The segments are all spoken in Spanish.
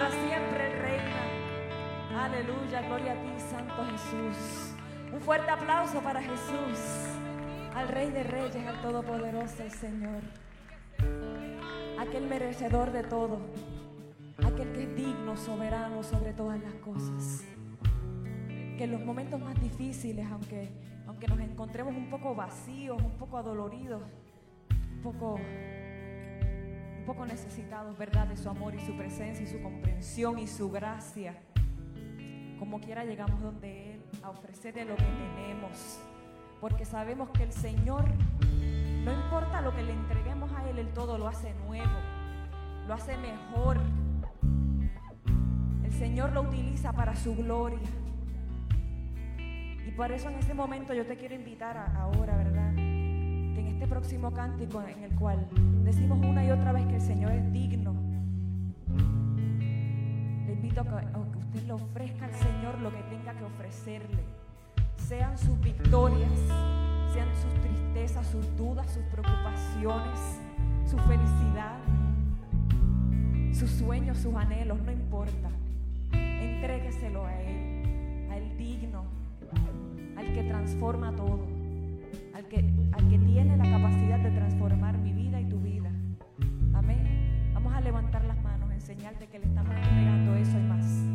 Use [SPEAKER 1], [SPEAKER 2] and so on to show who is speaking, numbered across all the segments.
[SPEAKER 1] Para siempre reina. Aleluya, gloria a ti, Santo Jesús. Un fuerte aplauso para Jesús, al Rey de Reyes, al Todopoderoso, el Señor. Aquel merecedor de todo, aquel que es digno, soberano sobre todas las cosas. Que en los momentos más difíciles, aunque, aunque nos encontremos un poco vacíos, un poco adoloridos, un poco necesitados, ¿verdad? De su amor y su presencia y su comprensión y su gracia. Como quiera llegamos donde Él a ofrecerle lo que tenemos. Porque sabemos que el Señor, no importa lo que le entreguemos a Él, Él todo lo hace nuevo, lo hace mejor. El Señor lo utiliza para su gloria. Y por eso en este momento yo te quiero invitar ahora, ¿verdad? Este próximo cántico en el cual decimos una y otra vez que el Señor es digno, le invito a que, usted le ofrezca al Señor lo que tenga que ofrecerle. Sean sus victorias, sean sus tristezas, sus dudas, sus preocupaciones, su felicidad, sus sueños, sus anhelos, no importa. Entrégueselo a Él, a Él digno, al que transforma todo al al que tiene la capacidad de transformar mi vida y tu vida. Amén. Vamos a levantar las manos en señal de que le estamos entregando eso y más.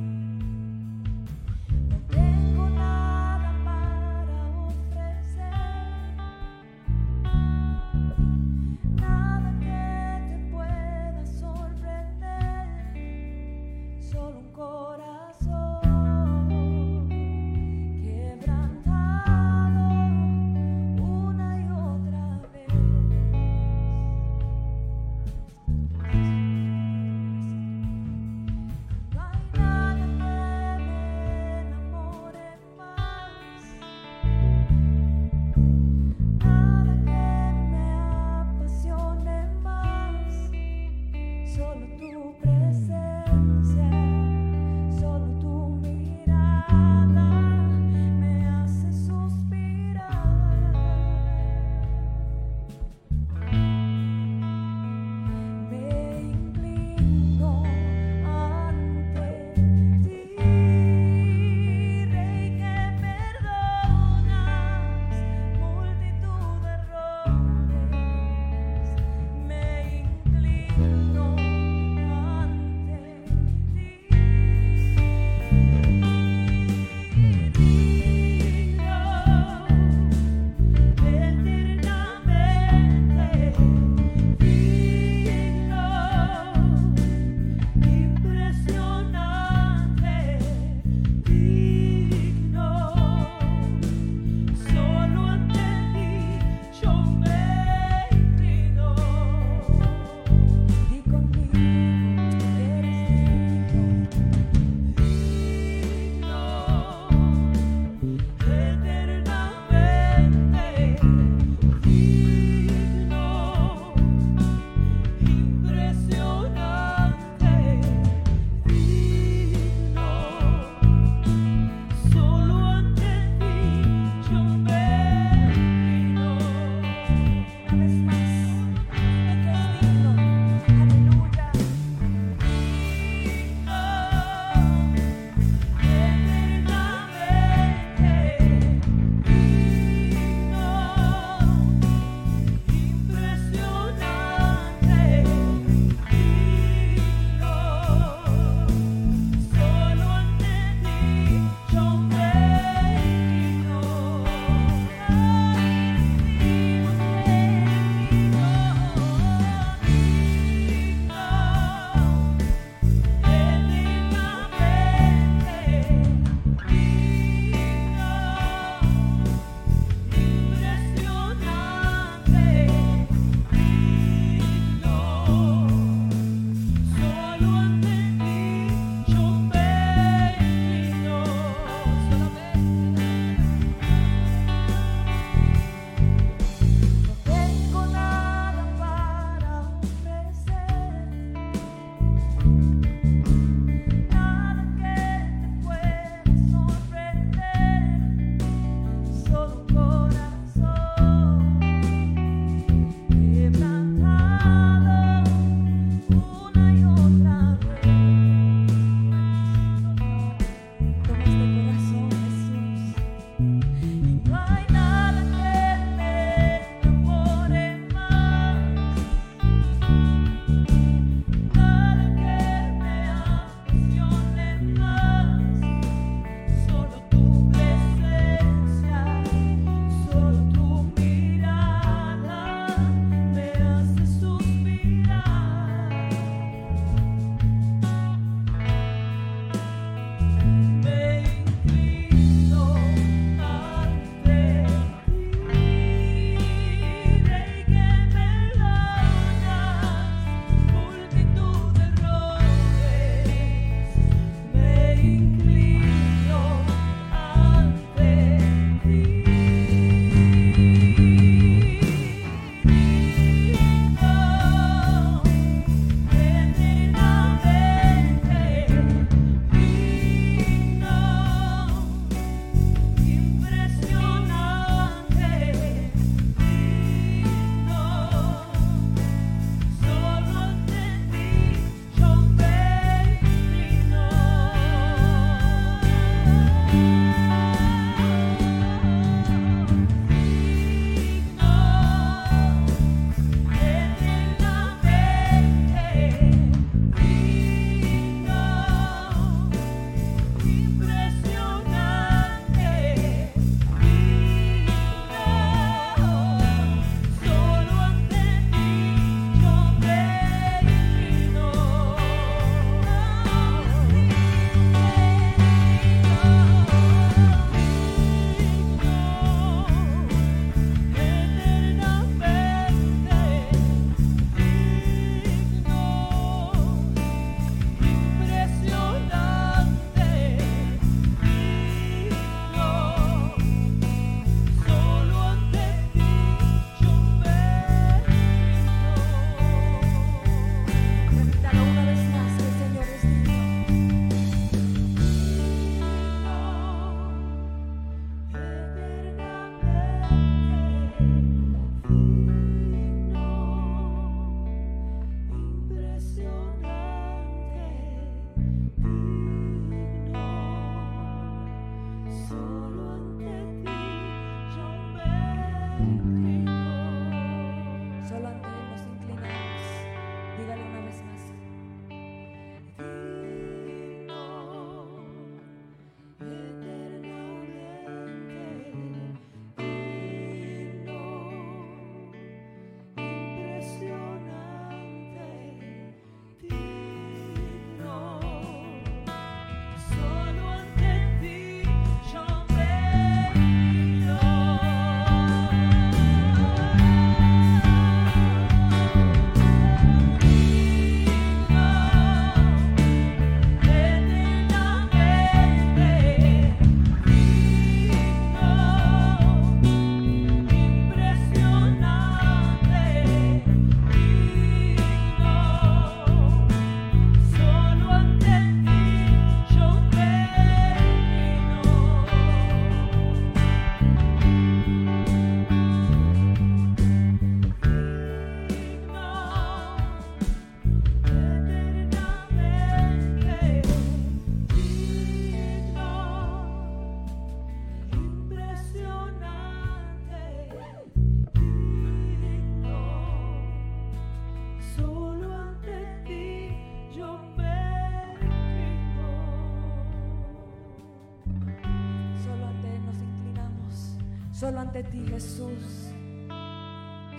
[SPEAKER 1] Solo
[SPEAKER 2] ante ti, Jesús.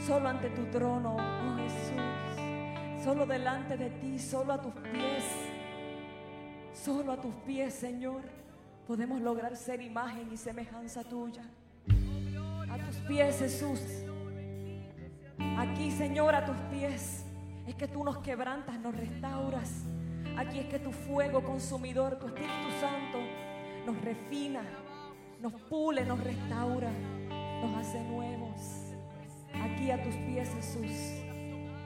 [SPEAKER 2] Solo ante tu trono, oh Jesús. Solo delante de ti, solo a tus pies. Solo a tus pies, Señor, podemos lograr ser imagen y semejanza tuya. A tus pies, Jesús. Aquí, Señor, a tus pies. Es que tú nos quebrantas, nos restauras. Aquí es que tu fuego consumidor, tu Espíritu Santo, nos refina, nos pule, nos restaura, nos hace nuevos. Aquí a tus pies, Jesús,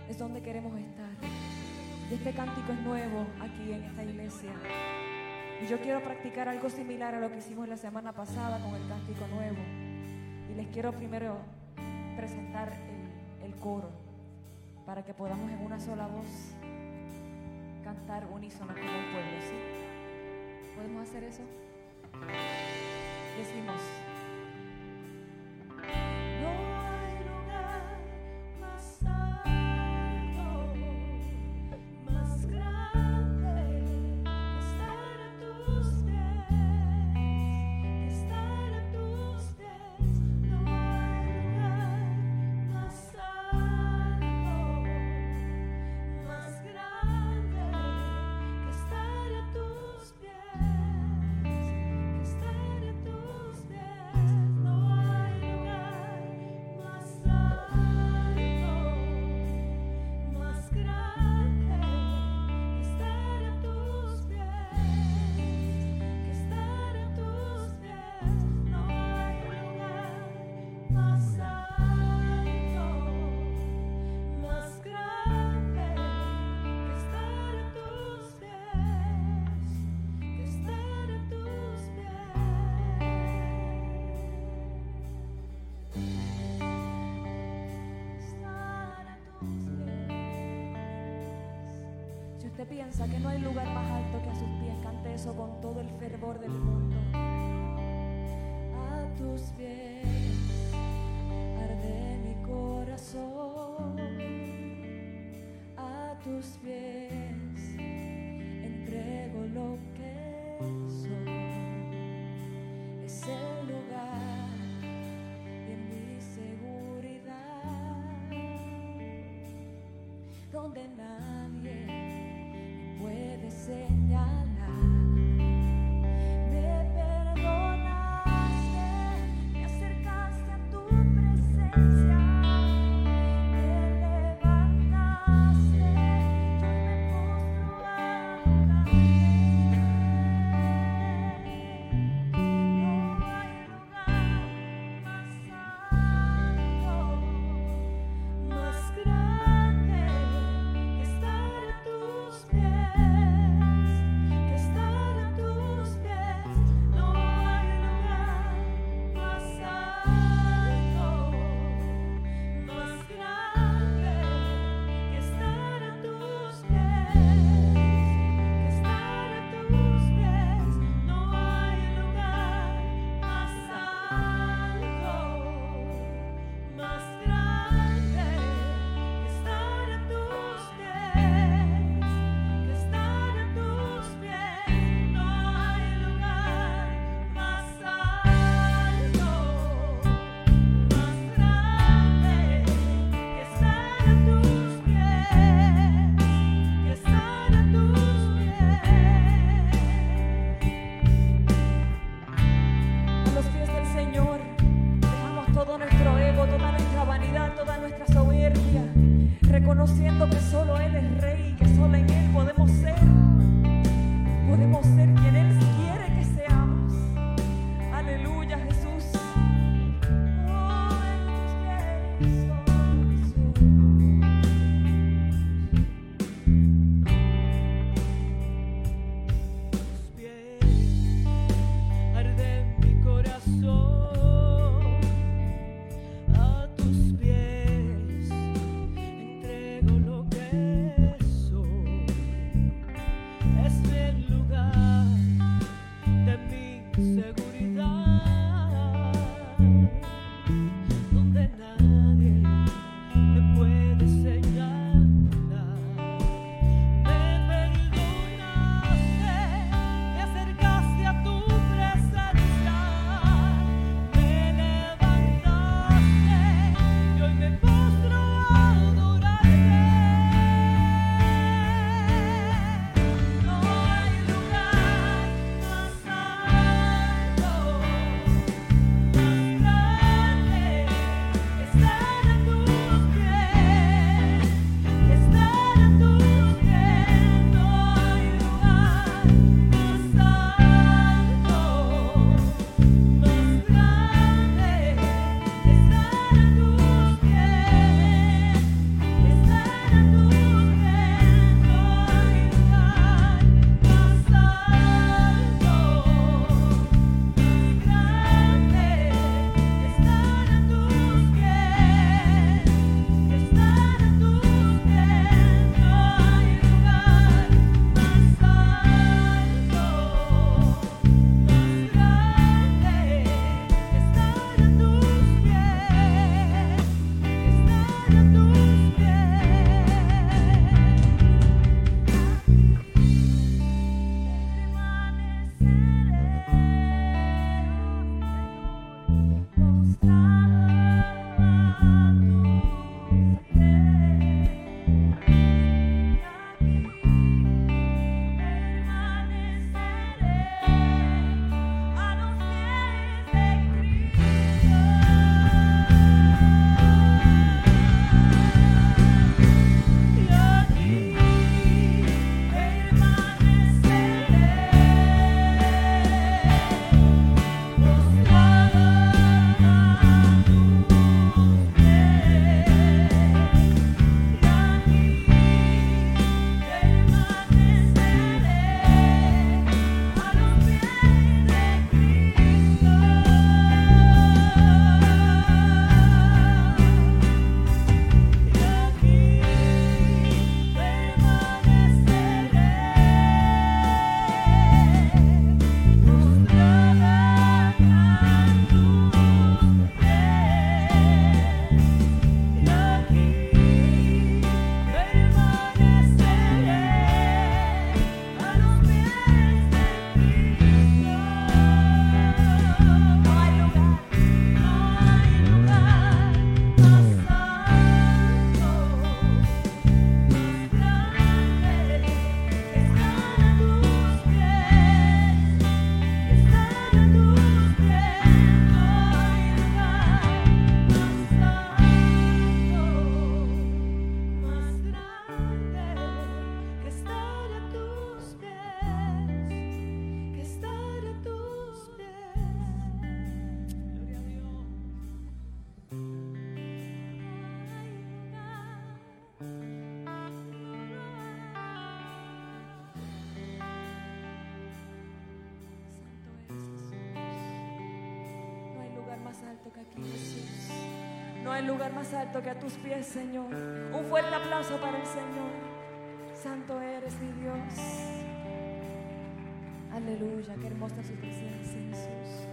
[SPEAKER 2] es donde queremos estar. Y este cántico es nuevo aquí en esta iglesia. Y yo quiero practicar algo similar a lo que hicimos la semana pasada con el cántico nuevo. Y les quiero primero presentar el, el coro para que podamos en una sola voz cantar unísono como un pueblo, ¿sí? ¿Podemos hacer eso? Decimos. Que no hay lugar más alto que a sus pies, cante eso con todo el fervor del mundo. A tus pies arde mi corazón, a tus pies entrego lo que soy. Es el lugar de mi seguridad, donde
[SPEAKER 1] Hay lugar más alto que a tus pies, Señor. Un fuerte aplauso para el Señor. Santo eres mi Dios. Aleluya, qué hermosa su presencia, Jesús.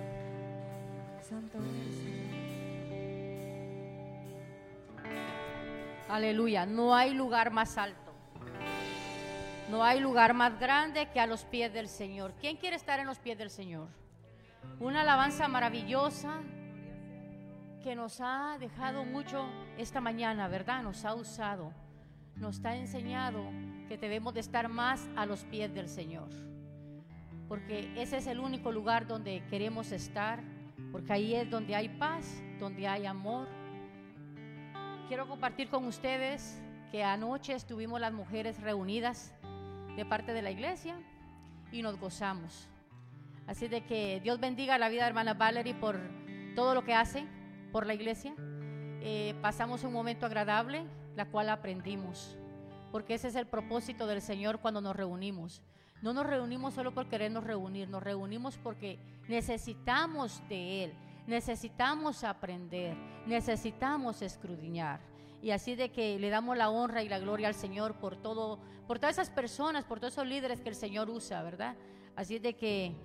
[SPEAKER 1] Santo eres, Señor.
[SPEAKER 3] Aleluya, no hay lugar más alto. No hay lugar más grande que a los pies del Señor. ¿Quién quiere estar en los pies del Señor? Una alabanza maravillosa que nos ha dejado mucho esta mañana, ¿verdad? Nos ha usado, nos ha enseñado que debemos de estar más a los pies del Señor. Porque ese es el único lugar donde queremos estar, porque ahí es donde hay paz, donde hay amor. Quiero compartir con ustedes que anoche estuvimos las mujeres reunidas de parte de la iglesia y nos gozamos. Así de que Dios bendiga la vida de hermana Valerie por todo lo que hace por la iglesia. Eh, pasamos un momento agradable, la cual aprendimos, porque ese es el propósito del Señor cuando nos reunimos. No nos reunimos solo por querernos reunir, nos reunimos porque necesitamos de Él, necesitamos aprender, necesitamos escudriñar. Y así de que le damos la honra y la gloria al Señor por todo, por todas esas personas, por todos esos líderes que el Señor usa, ¿verdad? Así de que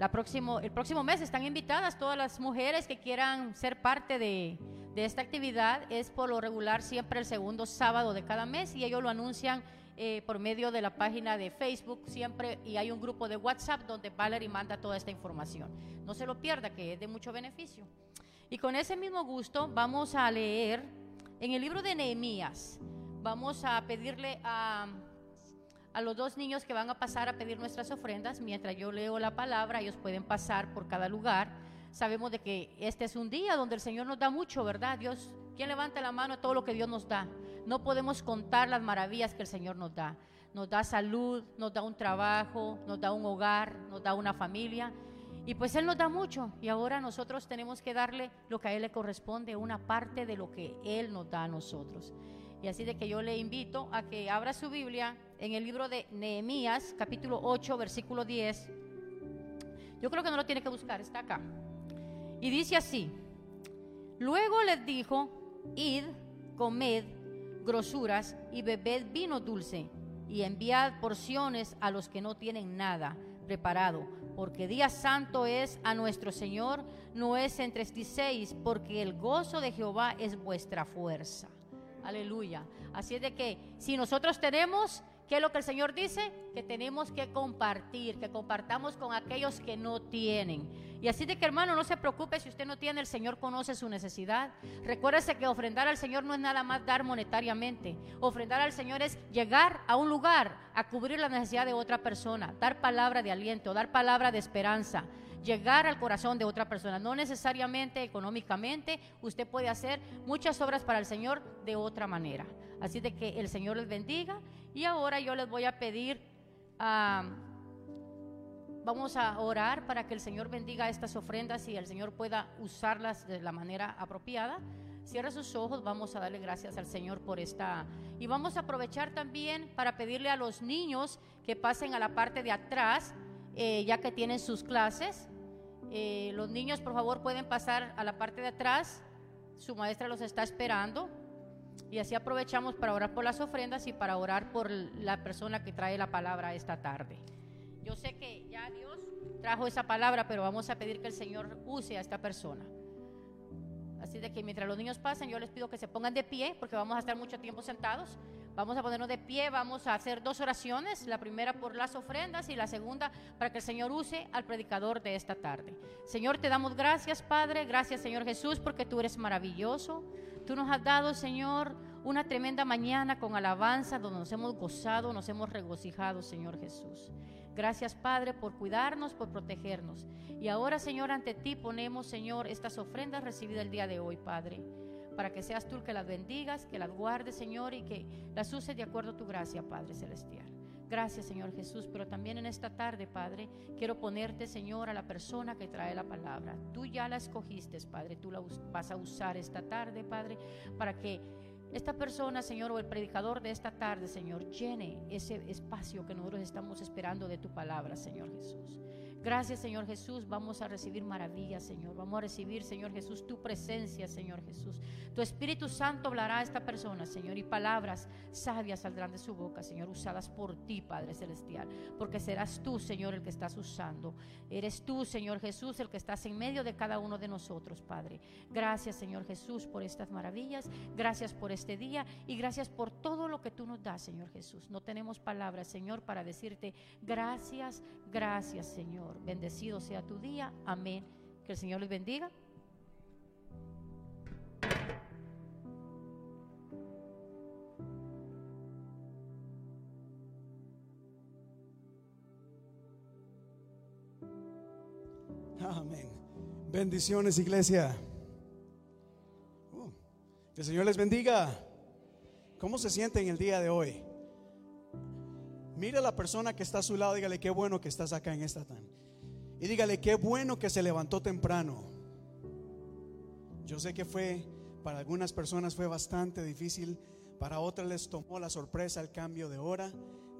[SPEAKER 3] el próximo mes están invitadas todas las mujeres que quieran ser parte de, de esta actividad. Es por lo regular siempre el segundo sábado de cada mes y ellos lo anuncian eh, por medio de la página de Facebook siempre y hay un grupo de WhatsApp donde Valerie manda toda esta información. No se lo pierda, que es de mucho beneficio. Y con ese mismo gusto vamos a leer en el libro de Nehemías. Vamos a pedirle a, a los dos niños que van a pasar a pedir nuestras ofrendas. Mientras yo leo la palabra, ellos pueden pasar por cada lugar. Sabemos de que este es un día donde el Señor nos da mucho, ¿verdad? Dios, ¿quién levanta la mano a todo lo que Dios nos da? No podemos contar las maravillas que el Señor nos da. Nos da salud, nos da un trabajo, nos da un hogar, nos da una familia. Y pues Él nos da mucho y ahora nosotros tenemos que darle lo que a Él le corresponde, una parte de lo que Él nos da a nosotros. Y así de que yo le invito a que abra su Biblia en el libro de Nehemías, capítulo 8, versículo 10. Yo creo que no lo tiene que buscar, está acá. Y dice así, luego les dijo, id, comed grosuras y bebed vino dulce y enviad porciones a los que no tienen nada preparado, porque día santo es a nuestro Señor, no es entre seis, porque el gozo de Jehová es vuestra fuerza. Aleluya. Así es de que si nosotros tenemos, ¿qué es lo que el Señor dice? Que tenemos que compartir, que compartamos con aquellos que no tienen. Y así de que hermano, no se preocupe si usted no tiene, el Señor conoce su necesidad. Recuérdese que ofrendar al Señor no es nada más dar monetariamente. Ofrendar al Señor es llegar a un lugar a cubrir la necesidad de otra persona, dar palabra de aliento, dar palabra de esperanza llegar al corazón de otra persona. No necesariamente económicamente, usted puede hacer muchas obras para el Señor de otra manera. Así de que el Señor les bendiga. Y ahora yo les voy a pedir, vamos a orar para que el Señor bendiga estas ofrendas y el Señor pueda usarlas de la manera apropiada. Cierra sus ojos, vamos a darle gracias al Señor por esta. Y vamos a aprovechar también para pedirle a los niños que pasen a la parte de atrás, eh, ya que tienen sus clases. Eh, los niños, por favor, pueden pasar a la parte de atrás. Su maestra los está esperando. Y así aprovechamos para orar por las ofrendas y para orar por la persona que trae la palabra esta tarde. Yo sé que ya Dios trajo esa palabra, pero vamos a pedir que el Señor use a esta persona. Así de que mientras los niños pasen, yo les pido que se pongan de pie, porque vamos a estar mucho tiempo sentados. Vamos a ponernos de pie, vamos a hacer dos oraciones, la primera por las ofrendas y la segunda para que el Señor use al predicador de esta tarde. Señor, te damos gracias, Padre, gracias, Señor Jesús, porque tú eres maravilloso. Tú nos has dado, Señor, una tremenda mañana con alabanza donde nos hemos gozado, nos hemos regocijado, Señor Jesús. Gracias, Padre, por cuidarnos, por protegernos. Y ahora, Señor, ante ti ponemos, Señor, estas ofrendas recibidas el día de hoy, Padre para que seas tú el que las bendigas, que las guardes, Señor, y que las uses de acuerdo a tu gracia, Padre Celestial. Gracias, Señor Jesús, pero también en esta tarde, Padre, quiero ponerte, Señor, a la persona que trae la palabra. Tú ya la escogiste, Padre, tú la vas a usar esta tarde, Padre, para que esta persona, Señor, o el predicador de esta tarde, Señor, llene ese espacio que nosotros estamos esperando de tu palabra, Señor Jesús. Gracias, Señor Jesús. Vamos a recibir maravillas, Señor. Vamos a recibir, Señor Jesús, tu presencia, Señor Jesús. Tu Espíritu Santo hablará a esta persona, Señor, y palabras sabias saldrán de su boca, Señor, usadas por ti, Padre Celestial. Porque serás tú, Señor, el que estás usando. Eres tú, Señor Jesús, el que estás en medio de cada uno de nosotros, Padre. Gracias, Señor Jesús, por estas maravillas. Gracias por este día y gracias por todo lo que tú nos das, Señor Jesús. No tenemos palabras, Señor, para decirte gracias, gracias, Señor. Bendecido sea tu día. Amén. Que el Señor les bendiga.
[SPEAKER 4] Amén. Bendiciones, iglesia. Uh, que el Señor les bendiga. ¿Cómo se sienten el día de hoy? Mire a la persona que está a su lado, dígale qué bueno que estás acá en esta tan. Y dígale qué bueno que se levantó temprano. Yo sé que fue, para algunas personas fue bastante difícil, para otras les tomó la sorpresa el cambio de hora.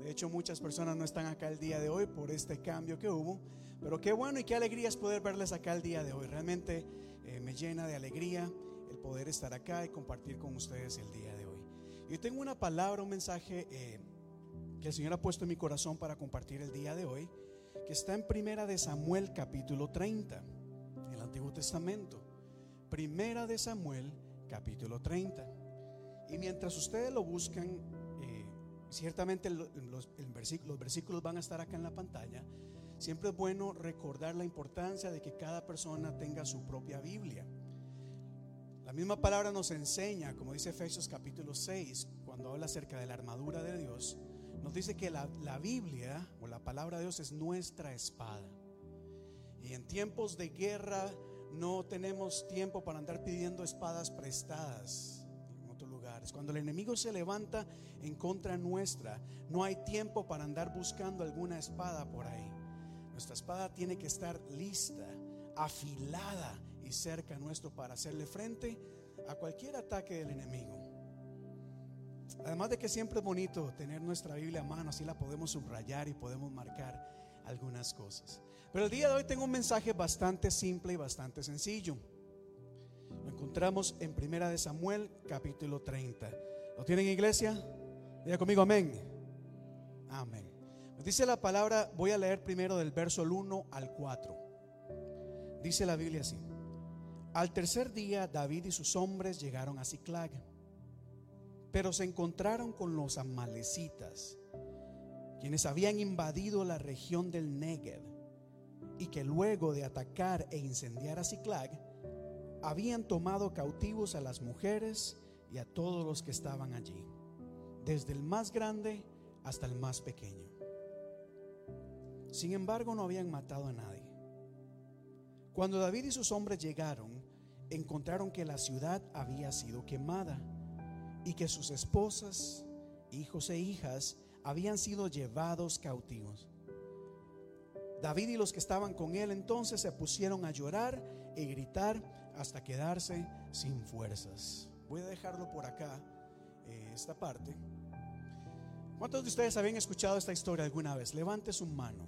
[SPEAKER 4] De hecho, muchas personas no están acá el día de hoy por este cambio que hubo. Pero qué bueno y qué alegría es poder verles acá el día de hoy. Realmente eh, me llena de alegría el poder estar acá y compartir con ustedes el día de hoy. Yo tengo una palabra, un mensaje eh, que el Señor ha puesto en mi corazón para compartir el día de hoy, está en Primera de Samuel capítulo 30, en el Antiguo Testamento. Primera de Samuel capítulo 30. Y mientras ustedes lo buscan, eh, ciertamente los, los versículos van a estar acá en la pantalla. Siempre es bueno recordar la importancia de que cada persona tenga su propia Biblia. La misma palabra nos enseña, como dice Efesios capítulo 6, cuando habla acerca de la armadura de Dios, nos dice que la, la, Biblia o la palabra de Dios es nuestra espada. Y en tiempos de guerra no tenemos tiempo para andar pidiendo espadas prestadas en otros lugares. Cuando el enemigo se levanta en contra nuestra, no hay tiempo para andar buscando alguna espada por ahí. Nuestra espada tiene que estar lista, afilada y cerca nuestro para hacerle frente a cualquier ataque del enemigo. Además de que siempre es bonito tener nuestra Biblia a mano, así la podemos subrayar y podemos marcar algunas cosas. Pero el día de hoy tengo un mensaje bastante simple y bastante sencillo. Lo encontramos en Primera de Samuel, capítulo 30. ¿Lo tienen iglesia? Diga conmigo amén. Amén. Dice la palabra, voy a leer primero del verso 1 al 4. Dice la Biblia así. Al tercer día David y sus hombres llegaron a Ciclag, pero se encontraron con los amalecitas, quienes habían invadido la región del Negev y que luego de atacar e incendiar a Ciclag, habían tomado cautivos a las mujeres y a todos los que estaban allí, desde el más grande hasta el más pequeño. Sin embargo, no habían matado a nadie. Cuando David y sus hombres llegaron, encontraron que la ciudad había sido quemada y que sus esposas, hijos e hijas habían sido llevados cautivos. David y los que estaban con él entonces se pusieron a llorar y gritar hasta quedarse sin fuerzas. Voy a dejarlo por acá, eh, esta parte. ¿Cuántos de ustedes habían escuchado esta historia alguna vez? Levante su mano.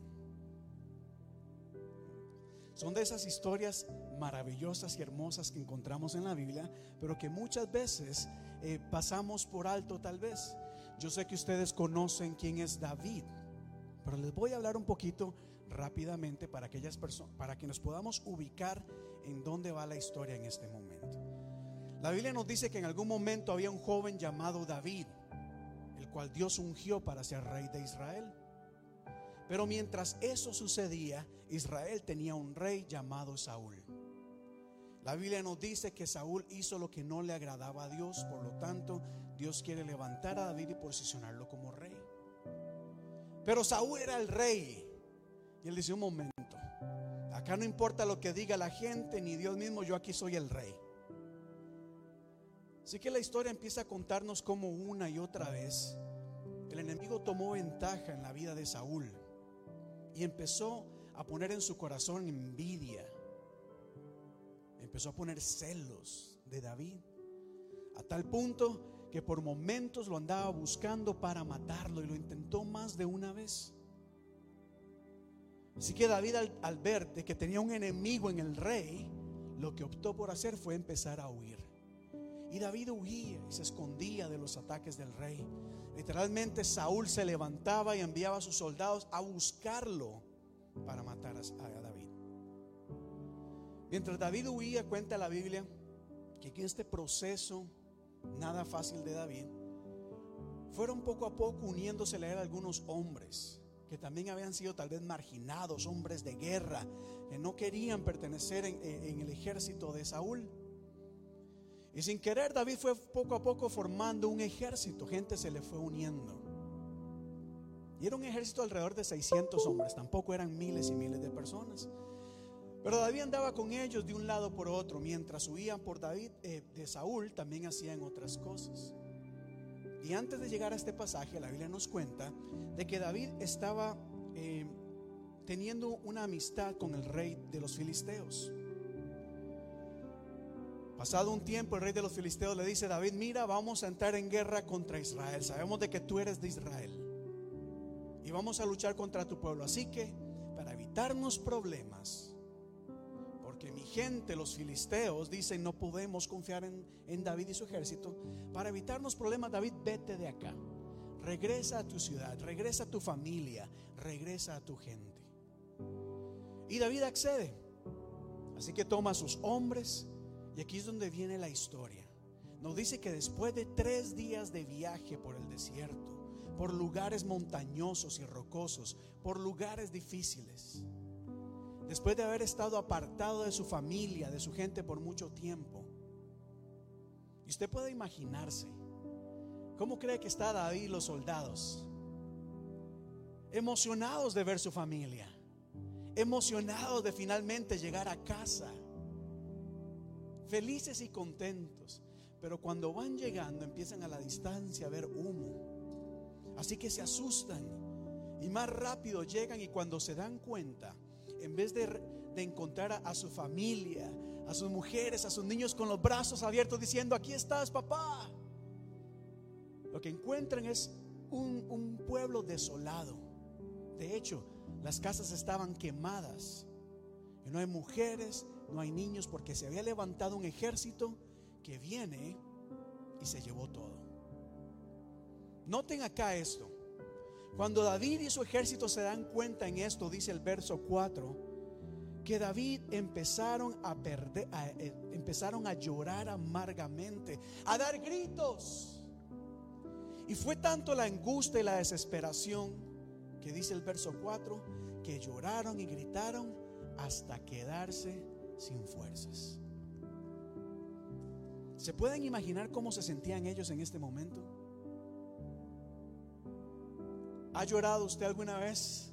[SPEAKER 4] Son de esas historias maravillosas y hermosas que encontramos en la Biblia, pero que muchas veces eh, pasamos por alto tal vez. Yo sé que ustedes conocen quién es David, pero les voy a hablar un poquito rápidamente para aquellas personas, para que nos podamos ubicar en dónde va la historia en este momento. La Biblia nos dice que en algún momento había un joven llamado David, el cual Dios ungió para ser rey de Israel. Pero mientras eso sucedía, Israel tenía un rey llamado Saúl. La Biblia nos dice que Saúl hizo lo que no le agradaba a Dios, por lo tanto Dios quiere levantar a David y posicionarlo como rey. Pero Saúl era el rey. Y él dice, un momento, acá no importa lo que diga la gente ni Dios mismo, yo aquí soy el rey. Así que la historia empieza a contarnos cómo una y otra vez el enemigo tomó ventaja en la vida de Saúl y empezó a poner en su corazón envidia. Empezó a poner celos de David. A tal punto que por momentos lo andaba buscando para matarlo y lo intentó más de una vez. Así que David al, ver de que tenía un enemigo en el rey, lo que optó por hacer fue empezar a huir. Y David huía y se escondía de los ataques del rey. Literalmente Saúl se levantaba y enviaba a sus soldados a buscarlo para matar a. Mientras David huía, cuenta la Biblia que en este proceso nada fácil de David, fueron poco a poco uniéndose a algunos hombres que también habían sido tal vez marginados, hombres de guerra, que no querían pertenecer en, en el ejército de Saúl. Y sin querer David fue poco a poco formando un ejército, gente se le fue uniendo. Y era un ejército alrededor de 600 hombres, tampoco eran miles y miles de personas. Pero David andaba con ellos de un lado por otro, mientras huían por David eh, de Saúl, también hacían otras cosas. Y antes de llegar a este pasaje, la Biblia nos cuenta de que David estaba eh, teniendo una amistad con el rey de los filisteos. Pasado un tiempo, el rey de los filisteos le dice, David, mira, vamos a entrar en guerra contra Israel. Sabemos de que tú eres de Israel. Y vamos a luchar contra tu pueblo. Así que, para evitarnos problemas, porque mi gente, los filisteos, dicen no podemos confiar en, en David y su ejército. Para evitarnos problemas, David, vete de acá. Regresa a tu ciudad, regresa a tu familia, regresa a tu gente. Y David accede. Así que toma a sus hombres y aquí es donde viene la historia. Nos dice que después de tres días de viaje por el desierto, por lugares montañosos y rocosos, por lugares difíciles, después de haber estado apartado de su familia, de su gente por mucho tiempo, y usted puede imaginarse, ¿cómo cree que está David y los soldados? Emocionados de ver su familia, emocionados de finalmente llegar a casa felices y contentos. Pero cuando van llegando empiezan a la distancia a ver humo. Así que se asustan y más rápido llegan y cuando se dan cuenta, en vez de, encontrar a, a, su familia, a sus mujeres, a sus niños con los brazos abiertos diciendo, aquí estás papá, lo que encuentran es un, un pueblo desolado. De hecho, las casas estaban quemadas. Y no hay mujeres, no hay niños porque se había levantado un ejército que viene y se llevó todo. Noten acá esto. Cuando David y su ejército se dan cuenta en esto, dice el verso 4, que David empezaron a perder, eh, empezaron a llorar amargamente, a dar gritos. Y fue tanto la angustia y la desesperación que dice el verso 4, que lloraron y gritaron hasta quedarse sin fuerzas. ¿Se pueden imaginar cómo se sentían ellos en este momento? ¿Ha llorado usted alguna vez?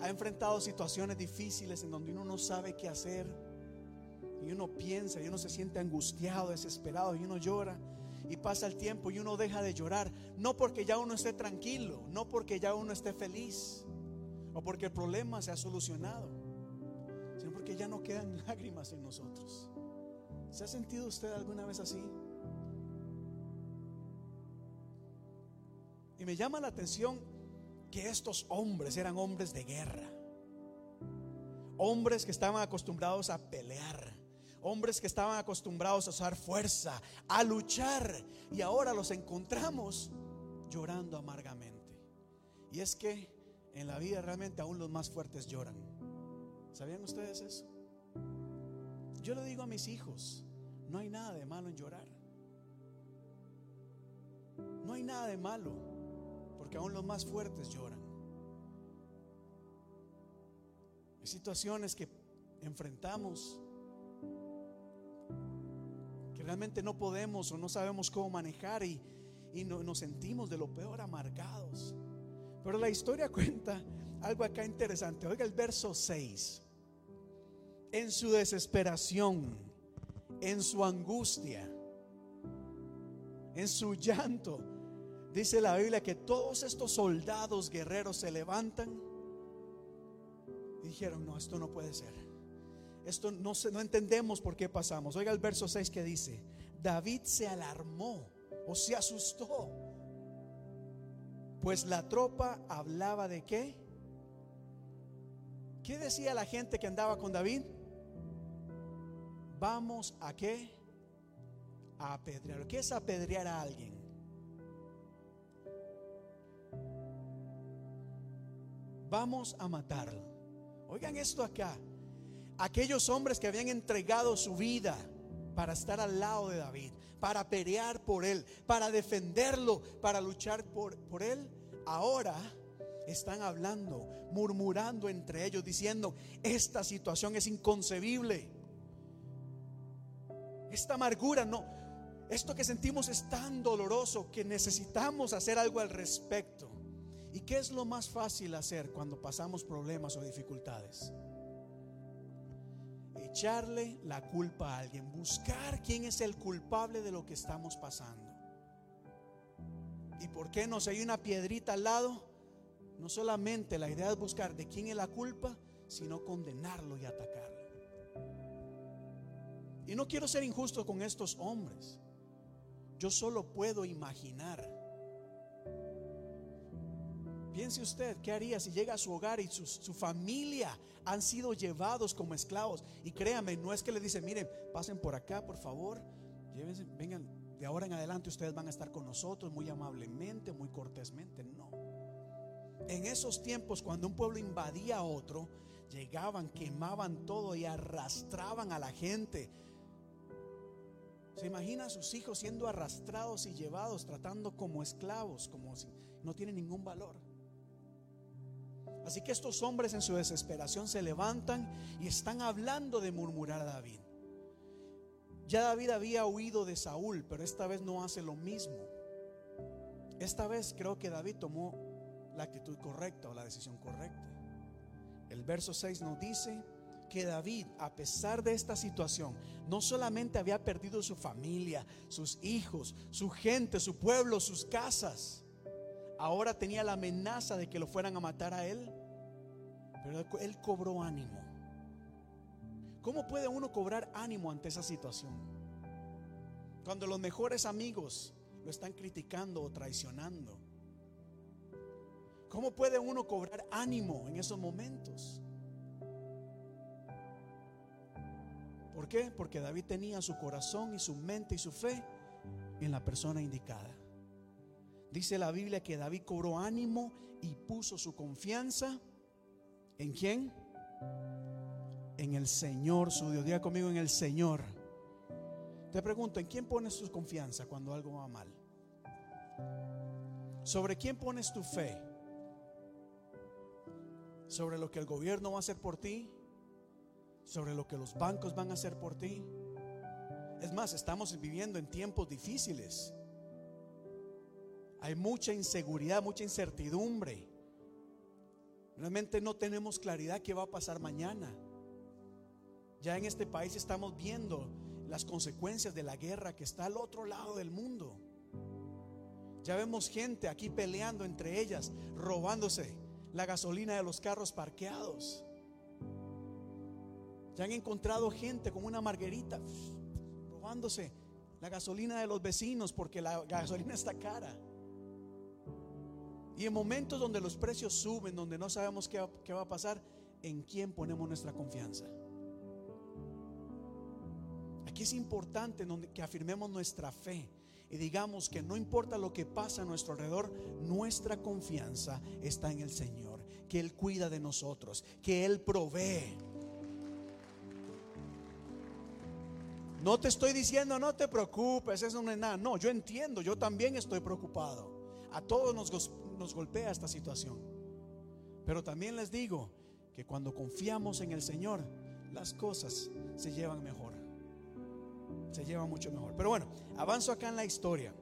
[SPEAKER 4] ¿Ha enfrentado situaciones difíciles en donde uno no sabe qué hacer? Y uno piensa y uno se siente angustiado, desesperado y uno llora y pasa el tiempo y uno deja de llorar. No porque ya uno esté tranquilo, no porque ya uno esté feliz o porque el problema se ha solucionado sino porque ya no quedan lágrimas en nosotros. ¿Se ha sentido usted alguna vez así? Y me llama la atención que estos hombres eran hombres de guerra. Hombres que estaban acostumbrados a pelear. Hombres que estaban acostumbrados a usar fuerza, a luchar. Y ahora los encontramos llorando amargamente. Y es que en la vida realmente aún los más fuertes lloran. ¿Sabían ustedes eso? Yo le digo a mis hijos, no hay nada de malo en llorar. No hay nada de malo, porque aún los más fuertes lloran. Hay situaciones que enfrentamos que realmente no podemos o no sabemos cómo manejar y, y no, nos sentimos de lo peor amargados. Pero la historia cuenta algo acá interesante. Oiga el verso 6 en su desesperación, en su angustia, en su llanto. Dice la Biblia que todos estos soldados guerreros se levantan y dijeron, no, esto no puede ser. Esto no, no entendemos por qué pasamos. Oiga el verso 6 que dice, David se alarmó o se asustó, pues la tropa hablaba de qué? ¿Qué decía la gente que andaba con David? Vamos a qué? A apedrear. ¿Qué es apedrear a alguien? Vamos a matarlo. Oigan esto acá. Aquellos hombres que habían entregado su vida para estar al lado de David, para pelear por él, para defenderlo, para luchar por, por él, ahora están hablando, murmurando entre ellos, diciendo, esta situación es inconcebible. Esta amargura no, esto que sentimos es tan doloroso que necesitamos hacer algo al respecto. ¿Y qué es lo más fácil hacer cuando pasamos problemas o dificultades? Echarle la culpa a alguien, buscar quién es el culpable de lo que estamos pasando. ¿Y por qué no? Si hay una piedrita al lado, no solamente la idea es buscar de quién es la culpa, sino condenarlo y atacarlo. Y no quiero ser injusto con estos hombres. Yo solo puedo imaginar. Piense usted, ¿qué haría si llega a su hogar y su, su, familia han sido llevados como esclavos? Y créame, no es que le dice, miren, pasen por acá, por favor, llévense, vengan, de ahora en adelante ustedes van a estar con nosotros muy amablemente, muy cortésmente. No. En esos tiempos, cuando un pueblo invadía a otro, llegaban, quemaban todo y arrastraban a la gente. Se imagina a sus hijos siendo arrastrados y llevados, tratando como esclavos, como si no tienen ningún valor. Así que estos hombres en su desesperación se levantan y están hablando de murmurar a David. Ya David había huido de Saúl, pero esta vez no hace lo mismo. Esta vez creo que David tomó la actitud correcta o la decisión correcta. El verso 6 nos dice que David, a pesar de esta situación, no solamente había perdido su familia, sus hijos, su gente, su pueblo, sus casas, ahora tenía la amenaza de que lo fueran a matar a él, pero él cobró ánimo. ¿Cómo puede uno cobrar ánimo ante esa situación? Cuando los mejores amigos lo están criticando o traicionando. ¿Cómo puede uno cobrar ánimo en esos momentos? ¿Por qué? Porque David tenía su corazón y su mente y su fe en la persona indicada. Dice la Biblia que David cobró ánimo y puso su confianza en quién? En el Señor, su Dios. Diga conmigo en el Señor. Te pregunto, ¿en quién pones tu confianza cuando algo va mal? ¿Sobre quién pones tu fe? sobre lo que el gobierno va a hacer por ti, sobre lo que los bancos van a hacer por ti. Es más, estamos viviendo en tiempos difíciles. Hay mucha inseguridad, mucha incertidumbre. Realmente no tenemos claridad qué va a pasar mañana. Ya en este país estamos viendo las consecuencias de la guerra que está al otro lado del mundo. Ya vemos gente aquí peleando entre ellas, robándose la gasolina de los carros parqueados. Ya han encontrado gente con una marguerita robándose la gasolina de los vecinos porque la gasolina está cara. Y en momentos donde los precios suben, donde no sabemos qué, qué va a pasar, ¿en quién ponemos nuestra confianza? Aquí es importante que afirmemos nuestra fe y digamos que no importa lo que pasa a nuestro alrededor, nuestra confianza está en el Señor, que Él cuida de nosotros, que Él provee. No te estoy diciendo, no te preocupes, eso no es nada. No, yo entiendo, yo también estoy preocupado. A todos nos, nos golpea esta situación. Pero también les digo que cuando confiamos en el Señor, las cosas se llevan mejor se lleva mucho mejor. Pero bueno, avanzo acá en la historia.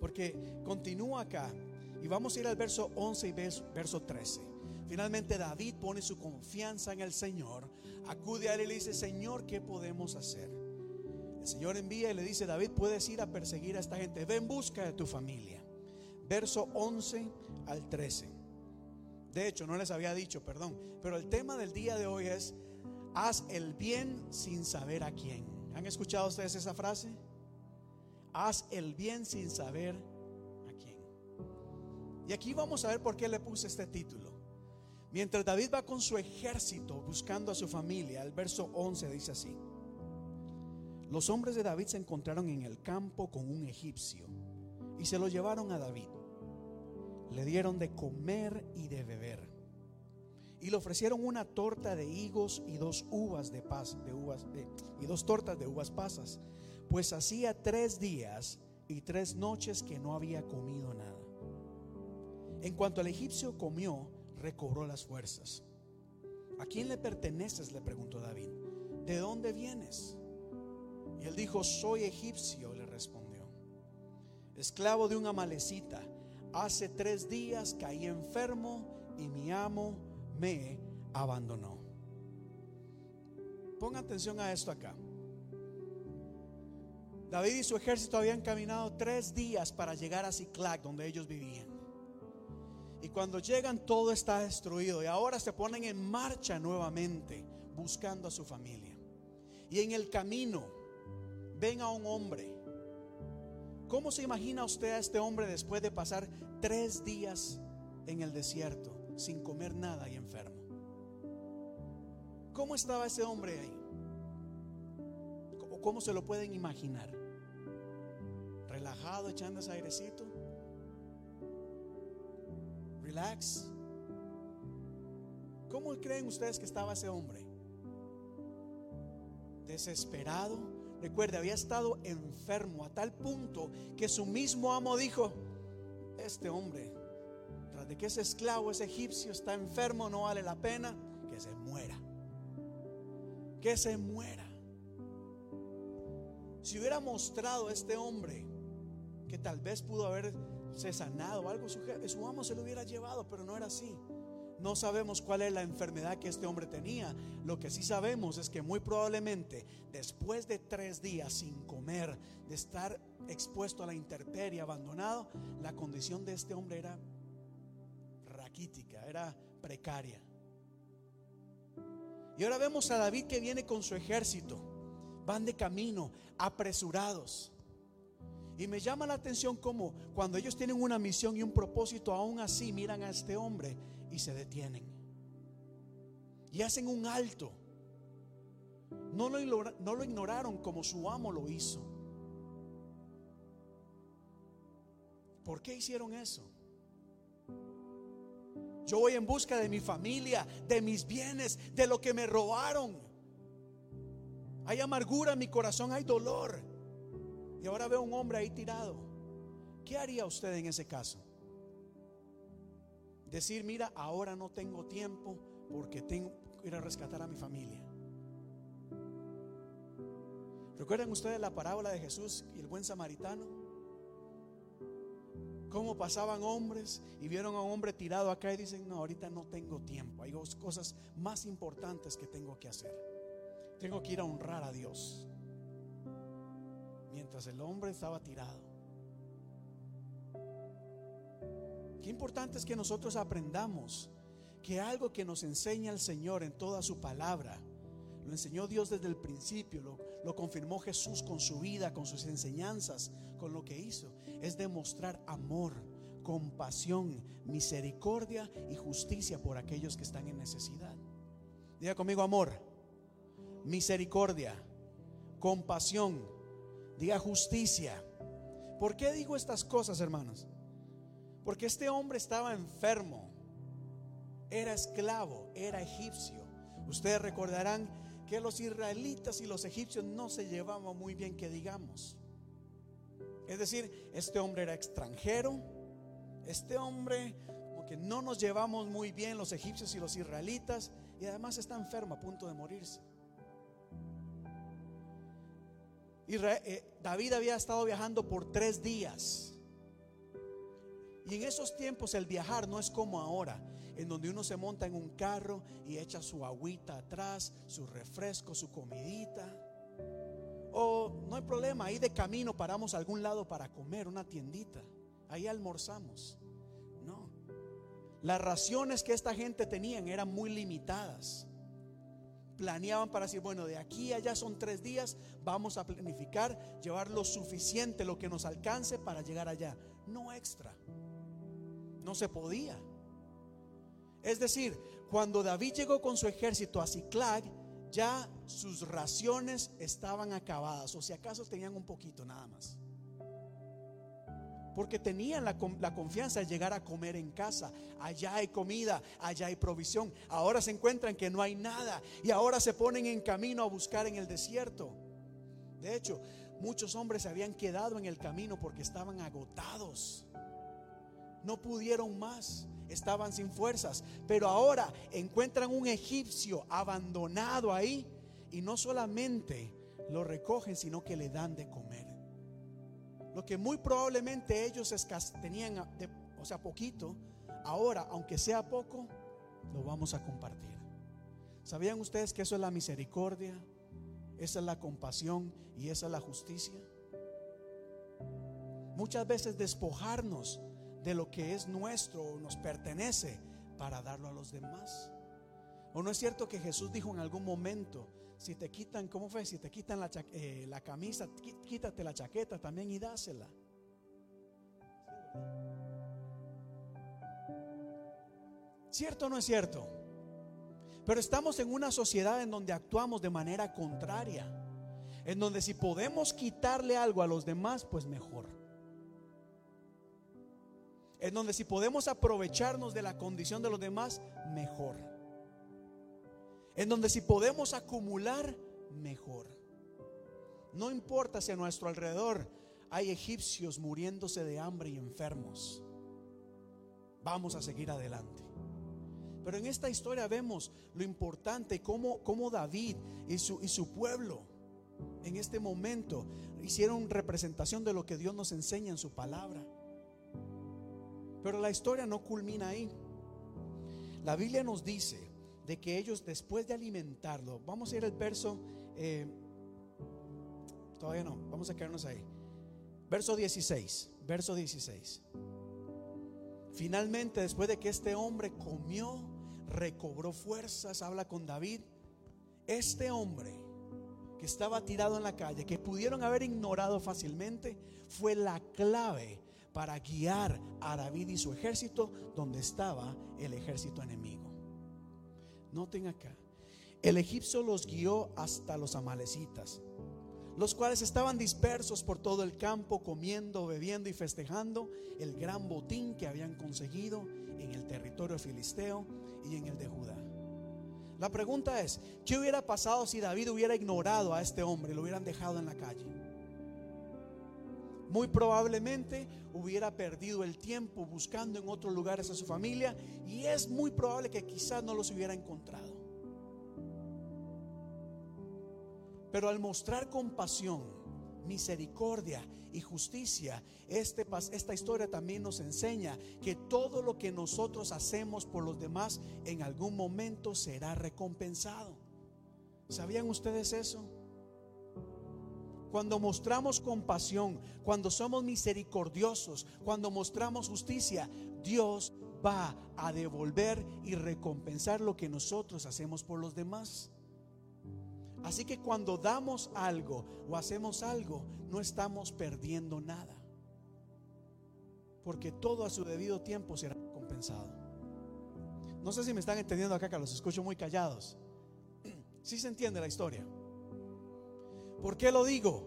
[SPEAKER 4] Porque continúa acá. Y vamos a ir al verso 11 y verso 13. Finalmente David pone su confianza en el Señor. Acude a él y le dice, Señor, ¿qué podemos hacer? El Señor envía y le dice, David, puedes ir a perseguir a esta gente. Ve en busca de tu familia. Verso 11 al 13. De hecho, no les había dicho, perdón. Pero el tema del día de hoy es, haz el bien sin saber a quién. ¿Han escuchado ustedes esa frase? Haz el bien sin saber a quién. Y aquí vamos a ver por qué le puse este título. Mientras David va con su ejército buscando a su familia, el verso 11 dice así. Los hombres de David se encontraron en el campo con un egipcio y se lo llevaron a David. Le dieron de comer y de beber. Y le ofrecieron una torta de higos y dos uvas de paz, de uvas y dos tortas de uvas pasas, pues hacía tres días y tres noches que no había comido nada. En cuanto el egipcio comió, recobró las fuerzas. ¿A quién le perteneces? le preguntó David. ¿De dónde vienes? Y él dijo, soy egipcio, le respondió. Esclavo de una malecita. Hace tres días caí enfermo y mi amo me abandonó. Ponga atención a esto acá. David y su ejército habían caminado tres días para llegar a Ciclac, donde ellos vivían. Y cuando llegan todo está destruido y ahora se ponen en marcha nuevamente buscando a su familia. Y en el camino ven a un hombre. ¿Cómo se imagina usted a este hombre después de pasar tres días en el desierto sin comer nada y enfermo? ¿Cómo estaba ese hombre ahí? ¿Cómo se lo pueden imaginar? ¿Relajado, echando ese airecito? Relax. ¿Cómo creen ustedes que estaba ese hombre? Desesperado. Recuerde, había estado enfermo a tal punto que su mismo amo dijo, este hombre, tras de que ese esclavo, ese egipcio está enfermo, no vale la pena que se muera. Que se muera. Si hubiera mostrado a este hombre que tal vez pudo haber se sanado algo, su, su amo se lo hubiera llevado, pero no era así. No sabemos cuál es la enfermedad que este hombre tenía. Lo que sí sabemos es que muy probablemente después de tres días sin comer, de estar expuesto a la intemperie, abandonado, la condición de este hombre era raquítica, era precaria. Y ahora vemos a David que viene con su ejército. Van de camino, apresurados. Y me llama la atención como cuando ellos tienen una misión y un propósito, aún así miran a este hombre y se detienen. Y hacen un alto. No lo, no lo ignoraron como su amo lo hizo. ¿Por qué hicieron eso? Yo voy en busca de mi familia, de mis bienes, de lo que me robaron. Hay amargura en mi corazón, hay dolor. Y ahora veo un hombre ahí tirado. ¿Qué haría usted en ese caso? Decir, mira, ahora no tengo tiempo porque tengo que ir a rescatar a mi familia. ¿Recuerdan ustedes la parábola de Jesús y el buen samaritano? Cómo pasaban hombres y vieron a un hombre tirado acá y dicen, no, ahorita no tengo tiempo. Hay dos cosas más importantes que tengo que hacer. Tengo que ir a honrar a Dios mientras el hombre estaba tirado. Qué importante es que nosotros aprendamos que algo que nos enseña el Señor en toda su palabra, lo enseñó Dios desde el principio, lo, confirmó Jesús con su vida, con sus enseñanzas, con lo que hizo, es demostrar amor, compasión, misericordia y justicia por aquellos que están en necesidad. Diga conmigo amor, misericordia, compasión, Diga justicia. ¿Por qué digo estas cosas, hermanos? Porque este hombre estaba enfermo, era esclavo, era egipcio. Ustedes recordarán que los israelitas y los egipcios no se llevaban muy bien, que digamos. Es decir, este hombre era extranjero, este hombre, porque no nos llevamos muy bien los egipcios y los israelitas, y además está enfermo a punto de morirse. Eh, David había estado viajando por tres días. Y en esos tiempos el viajar no es como ahora, en donde uno se monta en un carro y echa su agüita atrás, su refresco, su comidita. O no hay problema, ahí de camino paramos a algún lado para comer, una tiendita. Ahí almorzamos. No. Las raciones que esta gente tenían eran muy limitadas planeaban para decir, bueno, de aquí a allá son tres días, vamos a planificar, llevar lo suficiente, lo que nos alcance para llegar allá, no extra. No se podía. Es decir, Cuando David llegó con su ejército a Ciclag, ya sus raciones estaban acabadas, o si acaso tenían un poquito nada más. Porque tenían la, la, confianza de llegar a comer en casa. Allá hay comida, allá hay provisión. Ahora se encuentran que no hay nada y ahora se ponen en camino a buscar en el desierto. De hecho, muchos hombres se habían quedado en el camino porque estaban agotados. No pudieron más estaban sin fuerzas, pero ahora encuentran un egipcio abandonado ahí y no solamente lo recogen, sino que le dan de comer. Lo que muy probablemente ellos tenían, o sea, poquito, ahora, aunque sea poco, lo vamos a compartir. ¿Sabían ustedes que eso es la misericordia? Esa es la compasión y esa es la justicia. Muchas veces despojarnos de lo que es nuestro o nos pertenece para darlo a los demás. ¿O no es cierto que Jesús dijo en algún momento, si te quitan, ¿cómo fue? Si te quitan la, eh, la camisa, quítate la chaqueta también y dásela. ¿Cierto o no es cierto? Pero estamos en una sociedad en donde actuamos de manera contraria. En donde si podemos quitarle algo a los demás, pues mejor en donde si podemos aprovecharnos de la condición de los demás, mejor. En donde si podemos acumular, mejor. No importa si a nuestro alrededor hay egipcios muriéndose de hambre y enfermos. Vamos a seguir adelante. Pero en esta historia vemos lo importante, cómo, cómo David y su, y su pueblo en este momento hicieron representación de lo que Dios nos enseña en su palabra. Pero la historia no culmina ahí. La Biblia nos dice de que ellos después de alimentarlo, vamos a ir al verso, eh, todavía no, vamos a quedarnos ahí. Verso 16, verso 16. Finalmente, después de que este hombre comió, recobró fuerzas, habla con David, este hombre que estaba tirado en la calle, que pudieron haber ignorado fácilmente, fue la clave para guiar a David y su ejército donde estaba el ejército enemigo. Noten acá, el egipcio los guió hasta los amalecitas, los cuales estaban dispersos por todo el campo, comiendo, bebiendo y festejando el gran botín que habían conseguido en el territorio filisteo y en el de Judá. La pregunta es, ¿qué hubiera pasado si David hubiera ignorado a este hombre y lo hubieran dejado en la calle? Muy probablemente hubiera perdido el tiempo buscando en otros lugares a su familia y es muy probable que quizás no los hubiera encontrado. Pero al mostrar compasión, misericordia y justicia, este, esta historia también nos enseña que todo lo que nosotros hacemos por los demás en algún momento será recompensado. ¿Sabían ustedes eso? Cuando mostramos compasión, cuando somos misericordiosos, cuando mostramos justicia, Dios va a devolver y recompensar lo que nosotros hacemos por los demás. Así que cuando damos algo o hacemos algo, no estamos perdiendo nada. Porque todo a su debido tiempo será recompensado. No sé si me están entendiendo acá, que los escucho muy callados. Si se entiende la historia. ¿Por qué lo digo?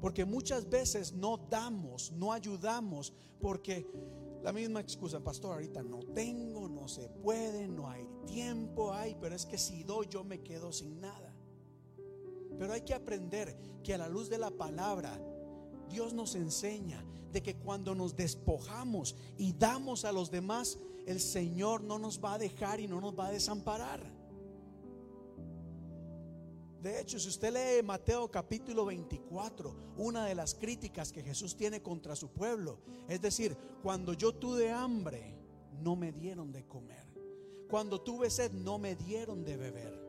[SPEAKER 4] Porque muchas veces no damos, no ayudamos, porque la misma excusa, pastor, ahorita no tengo, no se puede, no hay tiempo, hay, pero es que si doy yo me quedo sin nada. Pero hay que aprender que a la luz de la palabra, Dios nos enseña de que cuando nos despojamos y damos a los demás, el Señor no nos va a dejar y no nos va a desamparar. De hecho, si usted lee Mateo capítulo 24, una de las críticas que Jesús tiene contra su pueblo, es decir, cuando yo tuve hambre, no me dieron de comer. Cuando tuve sed, no me dieron de beber.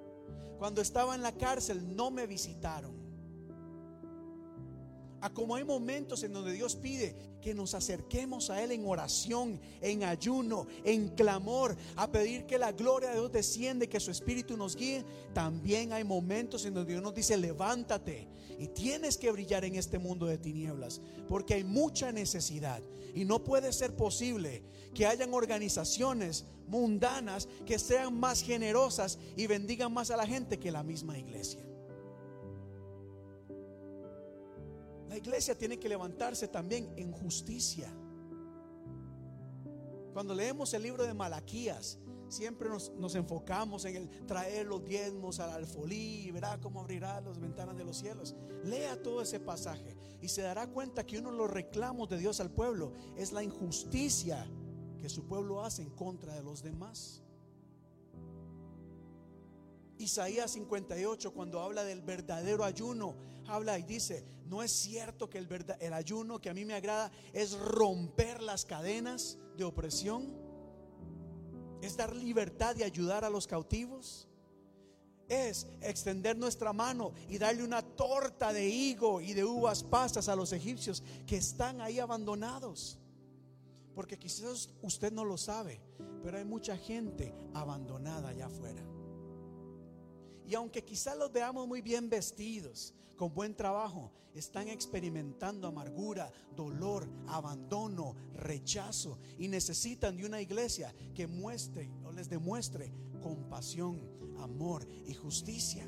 [SPEAKER 4] Cuando estaba en la cárcel, no me visitaron. A como hay momentos en donde Dios pide que nos acerquemos a Él en oración, en ayuno, en clamor, a pedir que la gloria de Dios desciende, que su Espíritu nos guíe. También hay momentos en donde Dios nos dice, levántate y tienes que brillar en este mundo de tinieblas, porque hay mucha necesidad. Y no puede ser posible que hayan organizaciones mundanas que sean más generosas y bendigan más a la gente que la misma iglesia. La iglesia tiene que levantarse también en justicia. Cuando leemos el libro de Malaquías, siempre nos, enfocamos en el traer los diezmos al alfolí y verá cómo abrirá las ventanas de los cielos. Lea todo ese pasaje y se dará cuenta que uno de los reclamos de Dios al pueblo es la injusticia que su pueblo hace en contra de los demás. Isaías 58, cuando habla del verdadero ayuno, habla y dice, no es cierto que el, ayuno que a mí me agrada es romper las cadenas de opresión, es dar libertad y ayudar a los cautivos es extender nuestra mano y darle una torta de higo y de uvas pastas a los egipcios que están ahí abandonados. Porque quizás usted no lo sabe, pero hay mucha gente abandonada allá afuera. Y aunque quizás los veamos muy bien vestidos, con buen trabajo, están experimentando amargura, dolor, abandono, rechazo y necesitan de una iglesia que muestre o les demuestre compasión, amor y justicia.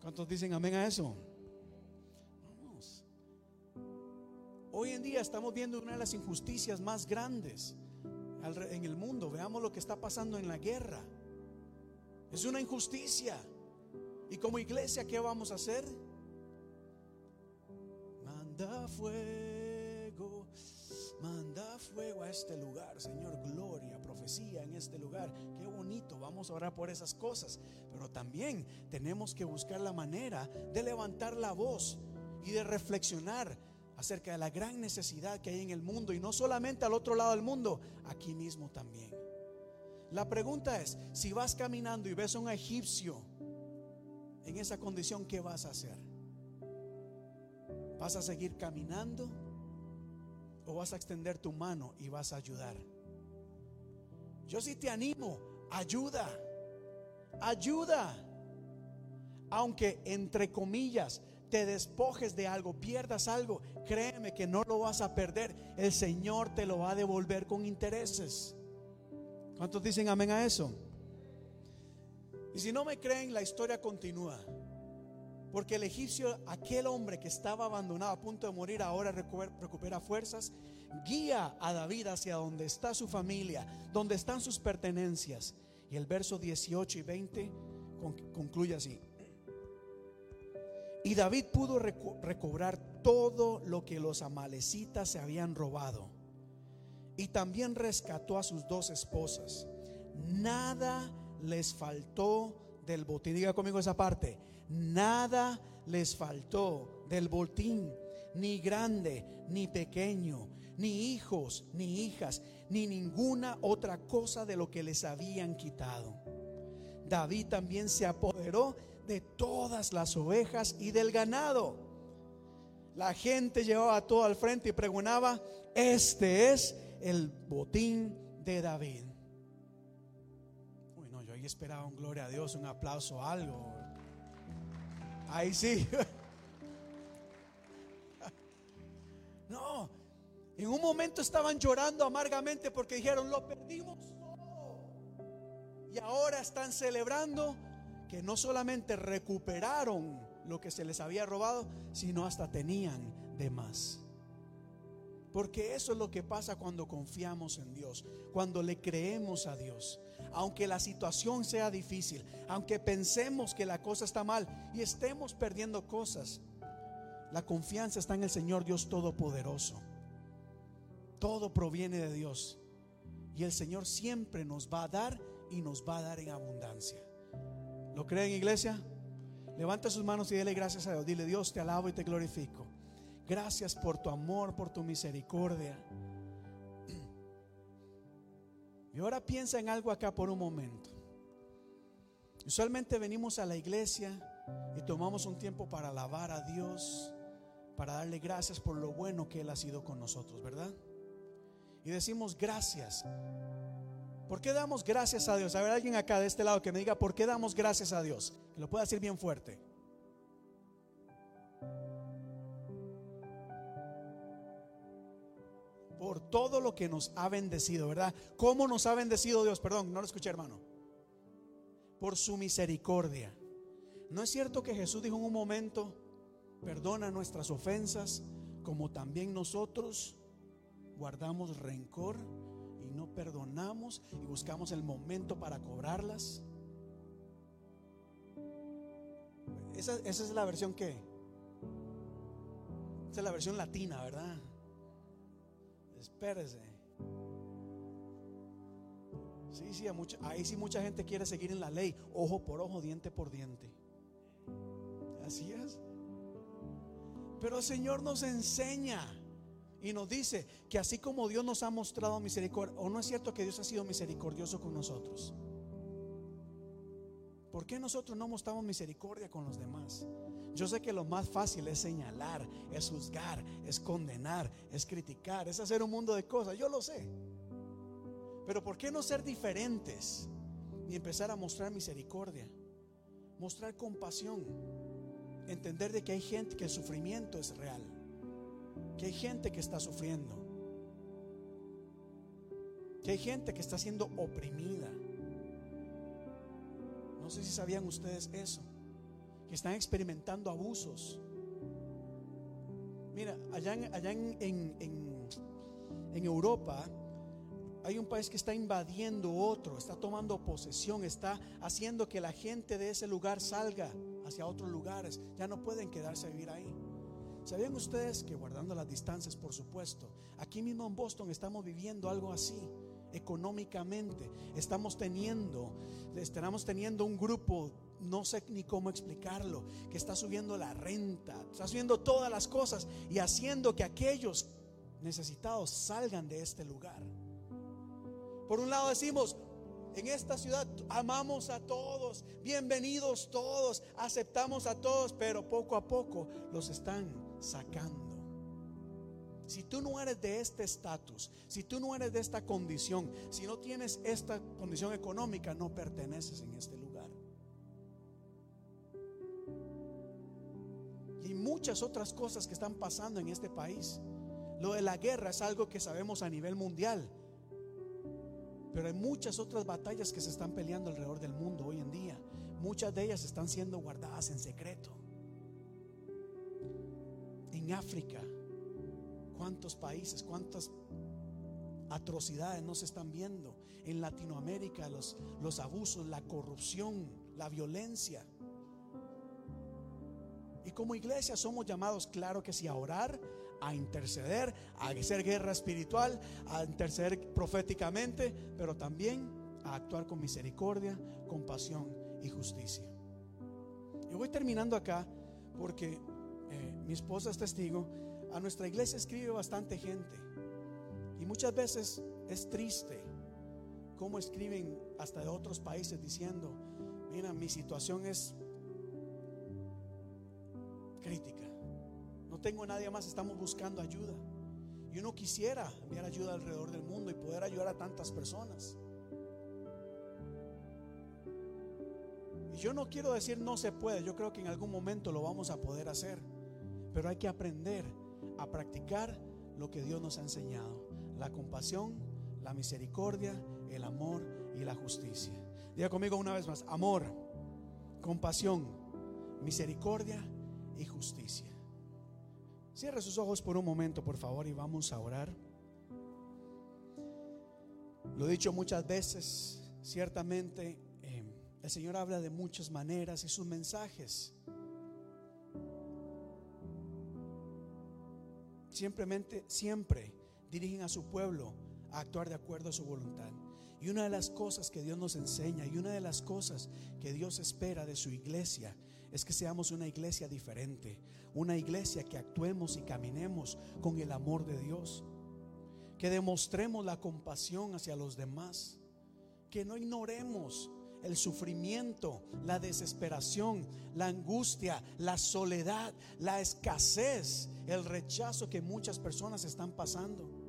[SPEAKER 4] ¿Cuántos dicen amén a eso? Vamos. Hoy en día estamos viendo una de las injusticias más grandes en el mundo. Veamos lo que está pasando en la guerra. Es una injusticia. Y como iglesia, ¿qué vamos a hacer? Manda fuego, manda fuego a este lugar, Señor, gloria, profecía en este lugar. Qué bonito, vamos a orar por esas cosas. Pero también tenemos que buscar la manera de levantar la voz y de reflexionar acerca de la gran necesidad que hay en el mundo y no solamente al otro lado del mundo, aquí mismo también. La pregunta es, si vas caminando y ves a un egipcio en esa condición, ¿qué vas a hacer? ¿Vas a seguir caminando o vas a extender tu mano y vas a ayudar? Yo sí te animo, ayuda, ayuda. Aunque entre comillas te despojes de algo, pierdas algo, créeme que no lo vas a perder. El Señor te lo va a devolver con intereses. ¿Cuántos dicen amén a eso? Y si no me creen, la historia continúa. Porque el egipcio, aquel hombre que estaba abandonado a punto de morir, ahora recupera fuerzas, guía a David hacia donde está su familia, donde están sus pertenencias. Y el verso 18 y 20 concluye así. Y David pudo recobrar todo lo que los amalecitas se habían robado y también rescató a sus dos esposas. Nada les faltó del botín. Diga conmigo esa parte. Nada les faltó del botín, ni grande, ni pequeño, ni hijos, ni hijas, ni ninguna otra cosa de lo que les habían quitado. David también se apoderó de todas las ovejas y del ganado. La gente llevaba todo al frente y pregonaba, este es el botín de David. Uy, no, yo ahí esperaba un gloria a Dios, un aplauso, algo. Ahí sí. No, en un momento estaban llorando amargamente porque dijeron, lo perdimos todo. Y ahora están celebrando que no solamente recuperaron lo que se les había robado, sino hasta tenían de más. Porque eso es lo que pasa cuando confiamos en Dios, cuando le creemos a Dios. Aunque la situación sea difícil, aunque pensemos que la cosa está mal y estemos perdiendo cosas, la confianza está en el Señor Dios Todopoderoso. Todo proviene de Dios. Y el Señor siempre nos va a dar y nos va a dar en abundancia. ¿Lo creen, iglesia? Levanta sus manos y dele gracias a Dios. Dile, Dios, te alabo y te glorifico. Gracias por tu amor, por tu misericordia. Y ahora piensa en algo acá por un momento. Usualmente venimos a la iglesia y tomamos un tiempo para alabar a Dios, para darle gracias por lo bueno que Él ha sido con nosotros, ¿verdad? Y decimos gracias. ¿Por qué damos gracias a Dios? A ver, alguien acá de este lado que me diga, ¿por qué damos gracias a Dios? Que lo pueda decir bien fuerte. Por todo lo que nos ha bendecido, ¿verdad? ¿Cómo nos ha bendecido Dios? Perdón, no lo escuché, hermano. Por su misericordia. ¿No es cierto que Jesús dijo en un momento, perdona nuestras ofensas, como también nosotros guardamos rencor y no perdonamos y buscamos el momento para cobrarlas? Esa, es la versión que. Esa es la versión latina, ¿verdad? Espérese. Sí, sí, ahí sí mucha gente quiere seguir en la ley, ojo por ojo, diente por diente. Así es. Pero el Señor nos enseña y nos dice que así como Dios nos ha mostrado misericordia, o no es cierto que Dios ha sido misericordioso con nosotros. ¿Por qué nosotros no mostramos misericordia con los demás? Yo sé que lo más fácil es señalar, es juzgar, es condenar, es criticar, es hacer un mundo de cosas. Yo lo sé. Pero ¿por qué no ser diferentes y empezar a mostrar misericordia? Mostrar compasión. Entender de que hay gente que el sufrimiento es real. Que hay gente que está sufriendo. Que hay gente que está siendo oprimida. No sé si sabían ustedes eso. Están experimentando abusos. Mira, allá en, en Europa hay un país que está invadiendo otro, está tomando posesión, está haciendo que la gente de ese lugar salga hacia otros lugares. Ya no pueden quedarse a vivir ahí. ¿Sabían ustedes que guardando las distancias, por supuesto, aquí mismo en Boston estamos viviendo algo así? Económicamente, estamos teniendo, estamos teniendo un grupo, no sé ni cómo explicarlo, que está subiendo la renta, está subiendo todas las cosas y haciendo que aquellos necesitados salgan de este lugar. Por un lado decimos, en esta ciudad amamos a todos, bienvenidos todos, aceptamos a todos, pero poco a poco los están sacando. Si tú no eres de este estatus, si tú no eres de esta condición, si no tienes esta condición económica, no perteneces en este lugar. Y muchas otras cosas que están pasando en este país. Lo de la guerra es algo que sabemos a nivel mundial. Pero hay muchas otras batallas que se están peleando alrededor del mundo hoy en día. Muchas de ellas están siendo guardadas en secreto. En África, ¿cuántos países, cuántas atrocidades no se están viendo? En Latinoamérica, los, los abusos, la corrupción, la violencia. Y como iglesia somos llamados, claro que sí, a orar, a interceder, a hacer guerra espiritual, a interceder proféticamente, pero también a actuar con misericordia, compasión y justicia. Y voy terminando acá porque eh, mi esposa es testigo. A nuestra iglesia escribe bastante gente y muchas veces es triste cómo escriben hasta de otros países diciendo, mira, mi situación es crítica tengo nadie más, estamos buscando ayuda. Y uno quisiera enviar ayuda alrededor del mundo y poder ayudar a tantas personas. Y yo no quiero decir no se puede, yo creo que en algún momento lo vamos a poder hacer. Pero hay que aprender a practicar lo que Dios nos ha enseñado. La compasión, la misericordia, el amor y la justicia. Diga conmigo una vez más, amor, compasión, misericordia y justicia. Cierre sus ojos por un momento, por favor, y vamos a orar. Lo he dicho muchas veces, ciertamente eh, el Señor habla de muchas maneras y sus mensajes simplemente siempre dirigen a su pueblo a actuar de acuerdo a su voluntad. Y una de las cosas que Dios nos enseña y una de las cosas que Dios espera de su iglesia es que seamos una iglesia diferente, una iglesia que actuemos y caminemos con el amor de Dios, que demostremos la compasión hacia los demás, que no ignoremos el sufrimiento, la desesperación, la angustia, la soledad, la escasez, el rechazo que muchas personas están pasando.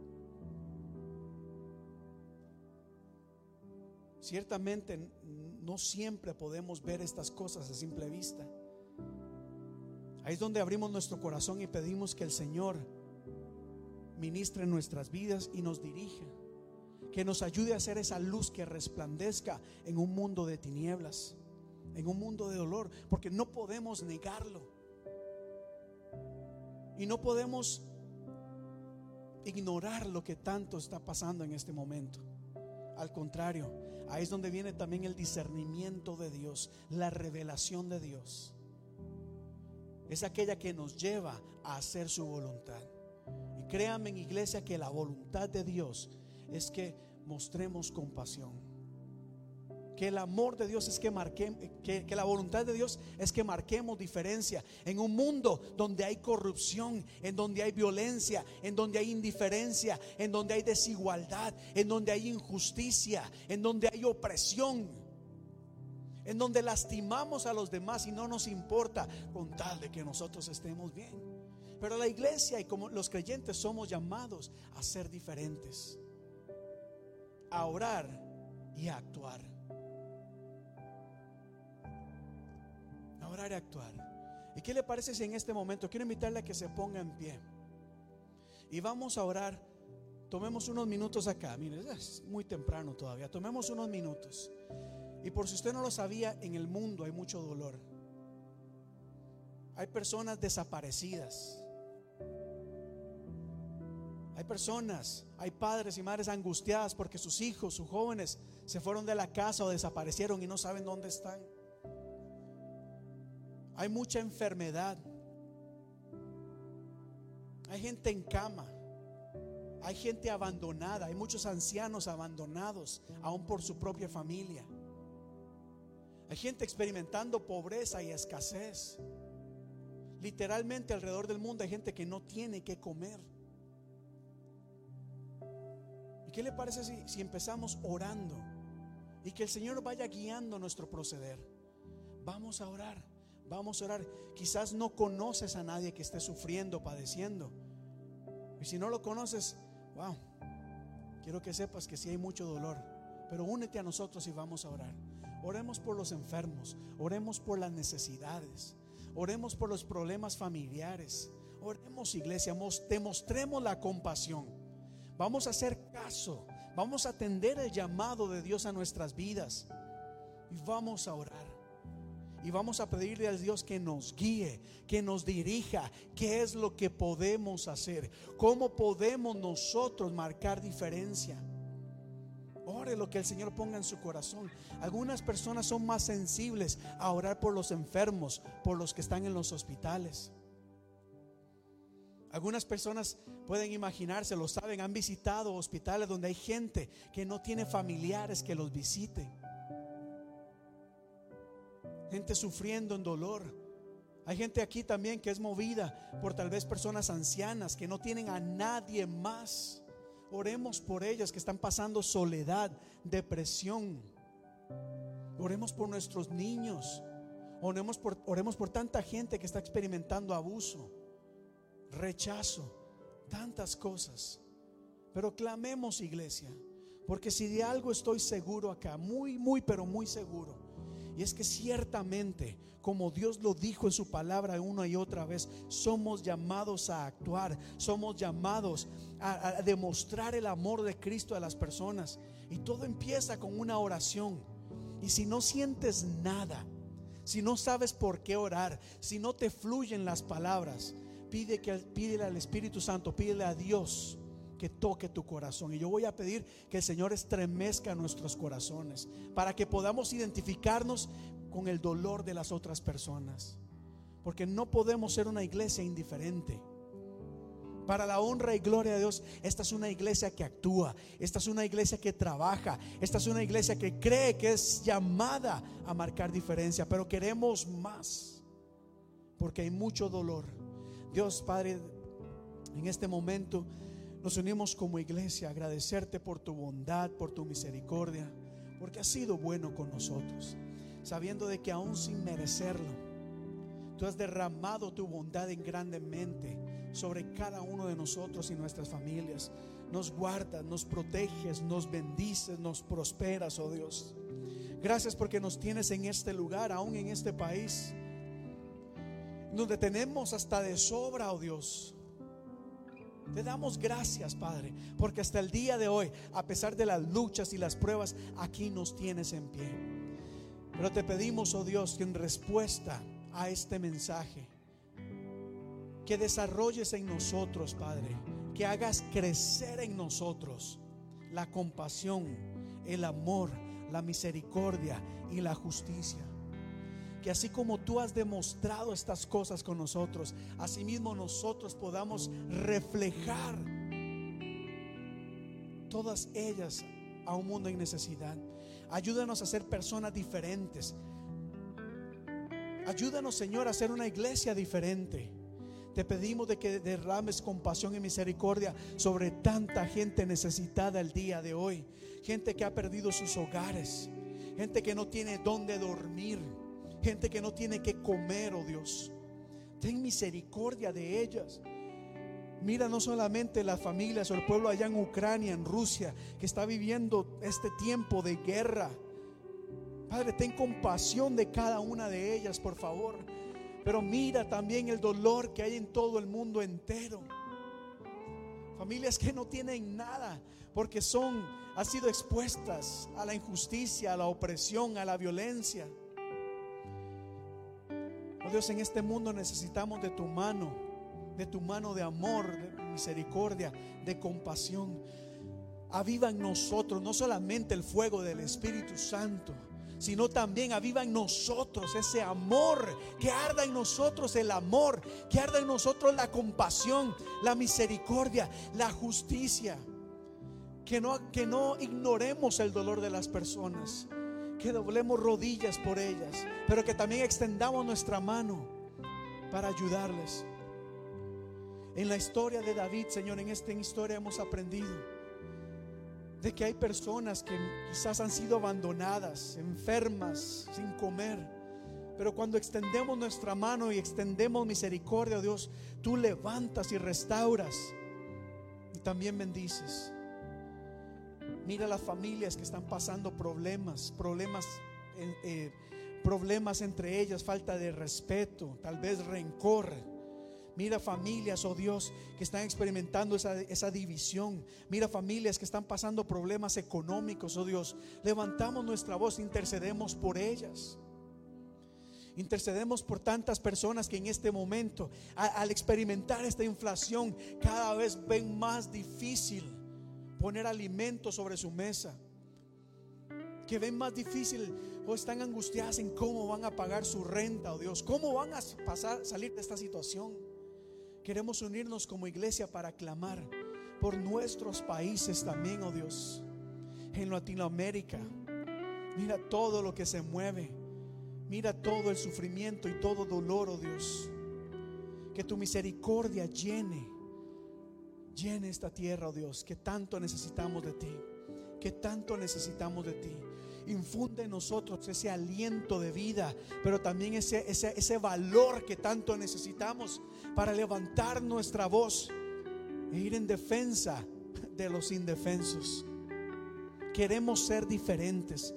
[SPEAKER 4] Ciertamente no siempre podemos ver estas cosas a simple vista. Ahí es donde abrimos nuestro corazón y pedimos que el Señor ministre nuestras vidas y nos dirija. Que nos ayude a hacer esa luz que resplandezca en un mundo de tinieblas, en un mundo de dolor, porque no podemos negarlo. Y no podemos ignorar lo que tanto está pasando en este momento. Al contrario, ahí es donde viene también el discernimiento de Dios, la revelación de Dios es aquella que nos lleva a hacer su voluntad. Y créanme en iglesia que la voluntad de Dios es que mostremos compasión. Que el amor de Dios es que marquemos, que, que, la voluntad de Dios es que marquemos diferencia en un mundo donde hay corrupción, en donde hay violencia, en donde hay indiferencia, en donde hay desigualdad, en donde hay injusticia, en donde hay opresión en donde lastimamos a los demás y no nos importa con tal de que nosotros estemos bien. Pero la iglesia y como los creyentes somos llamados a ser diferentes, a orar y a actuar. Orar y actuar. ¿Y qué le parece si en este momento quiero invitarle a que se ponga en pie? Y vamos a orar. Tomemos unos minutos acá. Miren, es muy temprano todavía. Tomemos unos minutos. Y por si usted no lo sabía, en el mundo hay mucho dolor. Hay personas desaparecidas. Hay personas, hay padres y madres angustiadas porque sus hijos, sus jóvenes se fueron de la casa o desaparecieron y no saben dónde están. Hay mucha enfermedad. Hay gente en cama. Hay gente abandonada. Hay muchos ancianos abandonados aún por su propia familia. Hay gente experimentando pobreza y escasez. Literalmente alrededor del mundo hay gente que no tiene que comer. ¿Y qué le parece si, si empezamos orando y que el Señor vaya guiando nuestro proceder? Vamos a orar, vamos a orar. Quizás no conoces a nadie que esté sufriendo, padeciendo. Y si no lo conoces, wow, quiero que sepas que sí hay mucho dolor. Pero únete a nosotros y vamos a orar. Oremos por los enfermos, oremos por las necesidades, oremos por los problemas familiares. Oremos iglesia, demostremos la compasión. Vamos a hacer caso, vamos a atender el llamado de Dios a nuestras vidas y vamos a orar. Y vamos a pedirle a Dios que nos guíe, que nos dirija, qué es lo que podemos hacer, cómo podemos nosotros marcar diferencia. Ore lo que el Señor ponga en su corazón. Algunas personas son más sensibles a orar por los enfermos, por los que están en los hospitales. Algunas personas pueden imaginarse, lo saben, han visitado hospitales donde hay gente que no tiene familiares que los visiten. Gente sufriendo en dolor. Hay gente aquí también que es movida por tal vez personas ancianas que no tienen a nadie más. Oremos por ellas que están pasando soledad, depresión. Oremos por nuestros niños. Oremos por, tanta gente que está experimentando abuso, rechazo, tantas cosas. Pero clamemos, iglesia, porque si de algo estoy seguro acá, muy, muy, pero muy seguro, y es que ciertamente, como Dios lo dijo en su palabra una y otra vez, somos llamados a actuar, somos llamados a, demostrar el amor de Cristo a las personas. Y todo empieza con una oración. Y si no sientes nada, si no sabes por qué orar, si no te fluyen las palabras, pide que pídele al Espíritu Santo, pídele a Dios que toque tu corazón. Y yo voy a pedir que el Señor estremezca nuestros corazones para que podamos identificarnos con el dolor de las otras personas. Porque no podemos ser una iglesia indiferente. Para la honra y gloria de Dios, esta es una iglesia que actúa, esta es una iglesia que trabaja, esta es una iglesia que cree que es llamada a marcar diferencia, pero queremos más, porque hay mucho dolor. Dios Padre, en este momento nos unimos como iglesia a agradecerte por tu bondad, por tu misericordia, porque has sido bueno con nosotros, sabiendo de que aún sin merecerlo, tú has derramado tu bondad en grandemente sobre cada uno de nosotros y nuestras familias. Nos guardas, nos proteges, nos bendices, nos prosperas, oh Dios. Gracias porque nos tienes en este lugar, aún en este país, donde tenemos hasta de sobra, oh Dios. Te damos gracias, Padre, porque hasta el día de hoy, a pesar de las luchas y las pruebas, aquí nos tienes en pie. Pero te pedimos, oh Dios, que en respuesta a este mensaje, que desarrolles en nosotros, Padre, que hagas crecer en nosotros la compasión, el amor, la misericordia y la justicia. Que así como tú has demostrado estas cosas con nosotros, asimismo nosotros podamos reflejar todas ellas a un mundo en necesidad. Ayúdanos a ser personas diferentes. Ayúdanos, Señor, a ser una iglesia diferente. Te pedimos de que derrames compasión y misericordia sobre tanta gente necesitada el día de hoy. Gente que ha perdido sus hogares. Gente que no tiene dónde dormir. Gente que no tiene que comer, oh Dios. Ten misericordia de ellas. Mira no solamente las familias o el pueblo allá en Ucrania, en Rusia, que está viviendo este tiempo de guerra. Padre, ten compasión de cada una de ellas, por favor. Pero mira también el dolor que hay en todo el mundo entero. Familias que no tienen nada porque son, han sido expuestas a la injusticia, a la opresión, a la violencia. Oh Dios, en este mundo necesitamos de tu mano, de tu mano de amor, de misericordia, de compasión. Aviva en nosotros no solamente el fuego del Espíritu Santo, sino también aviva en nosotros ese amor, que arda en nosotros el amor, que arda en nosotros la compasión, la misericordia, la justicia. Que no, que no ignoremos el dolor de las personas, que doblemos rodillas por ellas, pero que también extendamos nuestra mano para ayudarles. En la historia de David, Señor, en esta historia hemos aprendido de que hay personas que quizás han sido abandonadas, enfermas, sin comer. Pero cuando extendemos nuestra mano y extendemos misericordia, Dios, tú levantas y restauras y también bendices. Mira las familias que están pasando problemas, problemas, eh, problemas entre ellas, falta de respeto, tal vez rencor. Mira familias, oh Dios, que están experimentando esa, esa, división. Mira familias que están pasando problemas económicos, oh Dios. Levantamos nuestra voz, intercedemos por ellas. Intercedemos por tantas personas que en este momento, al experimentar esta inflación, cada vez ven más difícil poner alimento sobre su mesa. Que ven más difícil o están angustiadas en cómo van a pagar su renta, oh Dios. ¿Cómo van a pasar, salir de esta situación? Queremos unirnos como iglesia para clamar por nuestros países también, oh Dios. En Latinoamérica, mira todo lo que se mueve. Mira todo el sufrimiento y todo dolor, oh Dios. Que tu misericordia llene, llene esta tierra, oh Dios, que tanto necesitamos de ti. Que tanto necesitamos de ti infunde en nosotros ese aliento de vida, pero también ese, ese, ese valor que tanto necesitamos para levantar nuestra voz e ir en defensa de los indefensos. Queremos ser diferentes.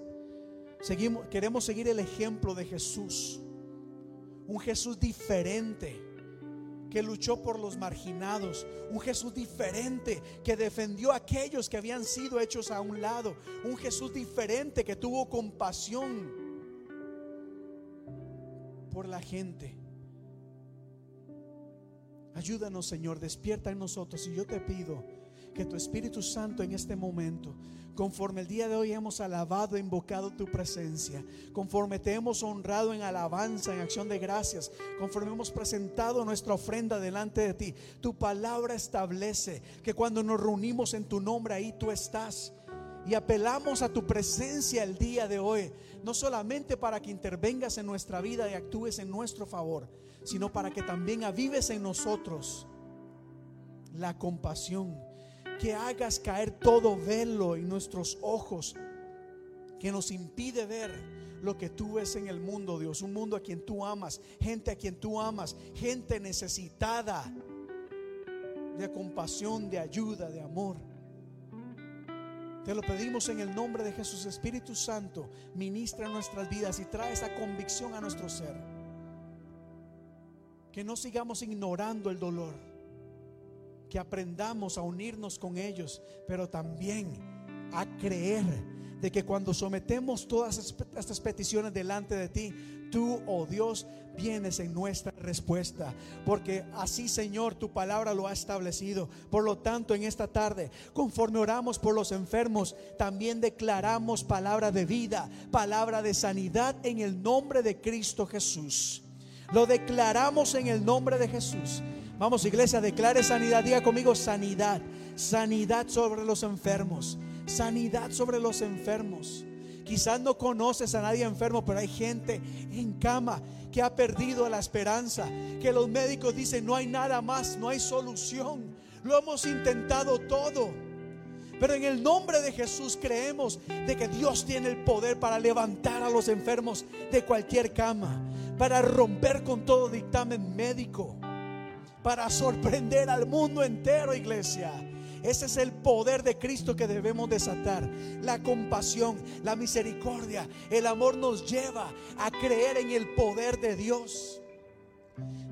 [SPEAKER 4] Seguimos, queremos seguir el ejemplo de Jesús. Un Jesús diferente que luchó por los marginados, un Jesús diferente que defendió a aquellos que habían sido hechos a un lado, un Jesús diferente que tuvo compasión por la gente. Ayúdanos, Señor, despierta en nosotros y yo te pido que tu Espíritu Santo en este momento conforme el día de hoy hemos alabado e invocado tu presencia, conforme te hemos honrado en alabanza, en acción de gracias, conforme hemos presentado nuestra ofrenda delante de ti, tu palabra establece que cuando nos reunimos en tu nombre, ahí tú estás. Y apelamos a tu presencia el día de hoy, no solamente para que intervengas en nuestra vida y actúes en nuestro favor, sino para que también avives en nosotros la compasión que hagas caer todo velo en nuestros ojos que nos impide ver lo que tú ves en el mundo, Dios. Un mundo a quien tú amas, gente a quien tú amas, gente necesitada de compasión, de ayuda, de amor. Te lo pedimos en el nombre de Jesús. Espíritu Santo, ministra nuestras vidas y trae esa convicción a nuestro ser. Que no sigamos ignorando el dolor. Que aprendamos a unirnos con ellos, pero también a creer de que cuando sometemos todas estas peticiones delante de ti, tú, oh Dios, vienes en nuestra respuesta. Porque así, Señor, tu palabra lo ha establecido. Por lo tanto, en esta tarde, conforme oramos por los enfermos, también declaramos palabra de vida, palabra de sanidad en el nombre de Cristo Jesús. Lo declaramos en el nombre de Jesús. Vamos, iglesia, declare sanidad. Diga conmigo sanidad. Sanidad sobre los enfermos sanidad sobre los enfermos. Quizás no conoces a nadie enfermo, pero hay gente en cama que ha perdido la esperanza, que los médicos dicen no hay nada más, no hay solución. Lo hemos intentado todo. Pero en el nombre de Jesús creemos de que Dios tiene el poder para levantar a los enfermos de cualquier cama, para romper con todo dictamen médico, para sorprender al mundo entero, iglesia. Ese es el poder de Cristo que debemos desatar. La compasión, la misericordia, el amor nos lleva a creer en el poder de Dios.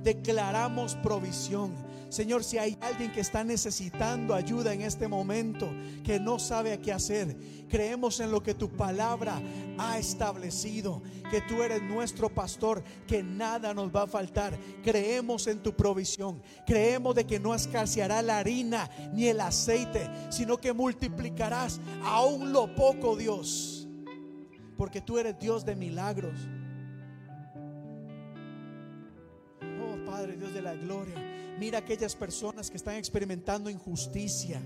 [SPEAKER 4] Declaramos provisión Señor, si hay alguien que está necesitando ayuda en este momento, que no sabe qué hacer, creemos en lo que tu palabra ha establecido, que tú eres nuestro pastor, que nada nos va a faltar. Creemos en tu provisión, creemos de que no escaseará la harina ni el aceite, sino que multiplicarás aún lo poco, Dios, porque tú eres Dios de milagros. Padre, Dios de la gloria. Mira aquellas personas que están experimentando injusticia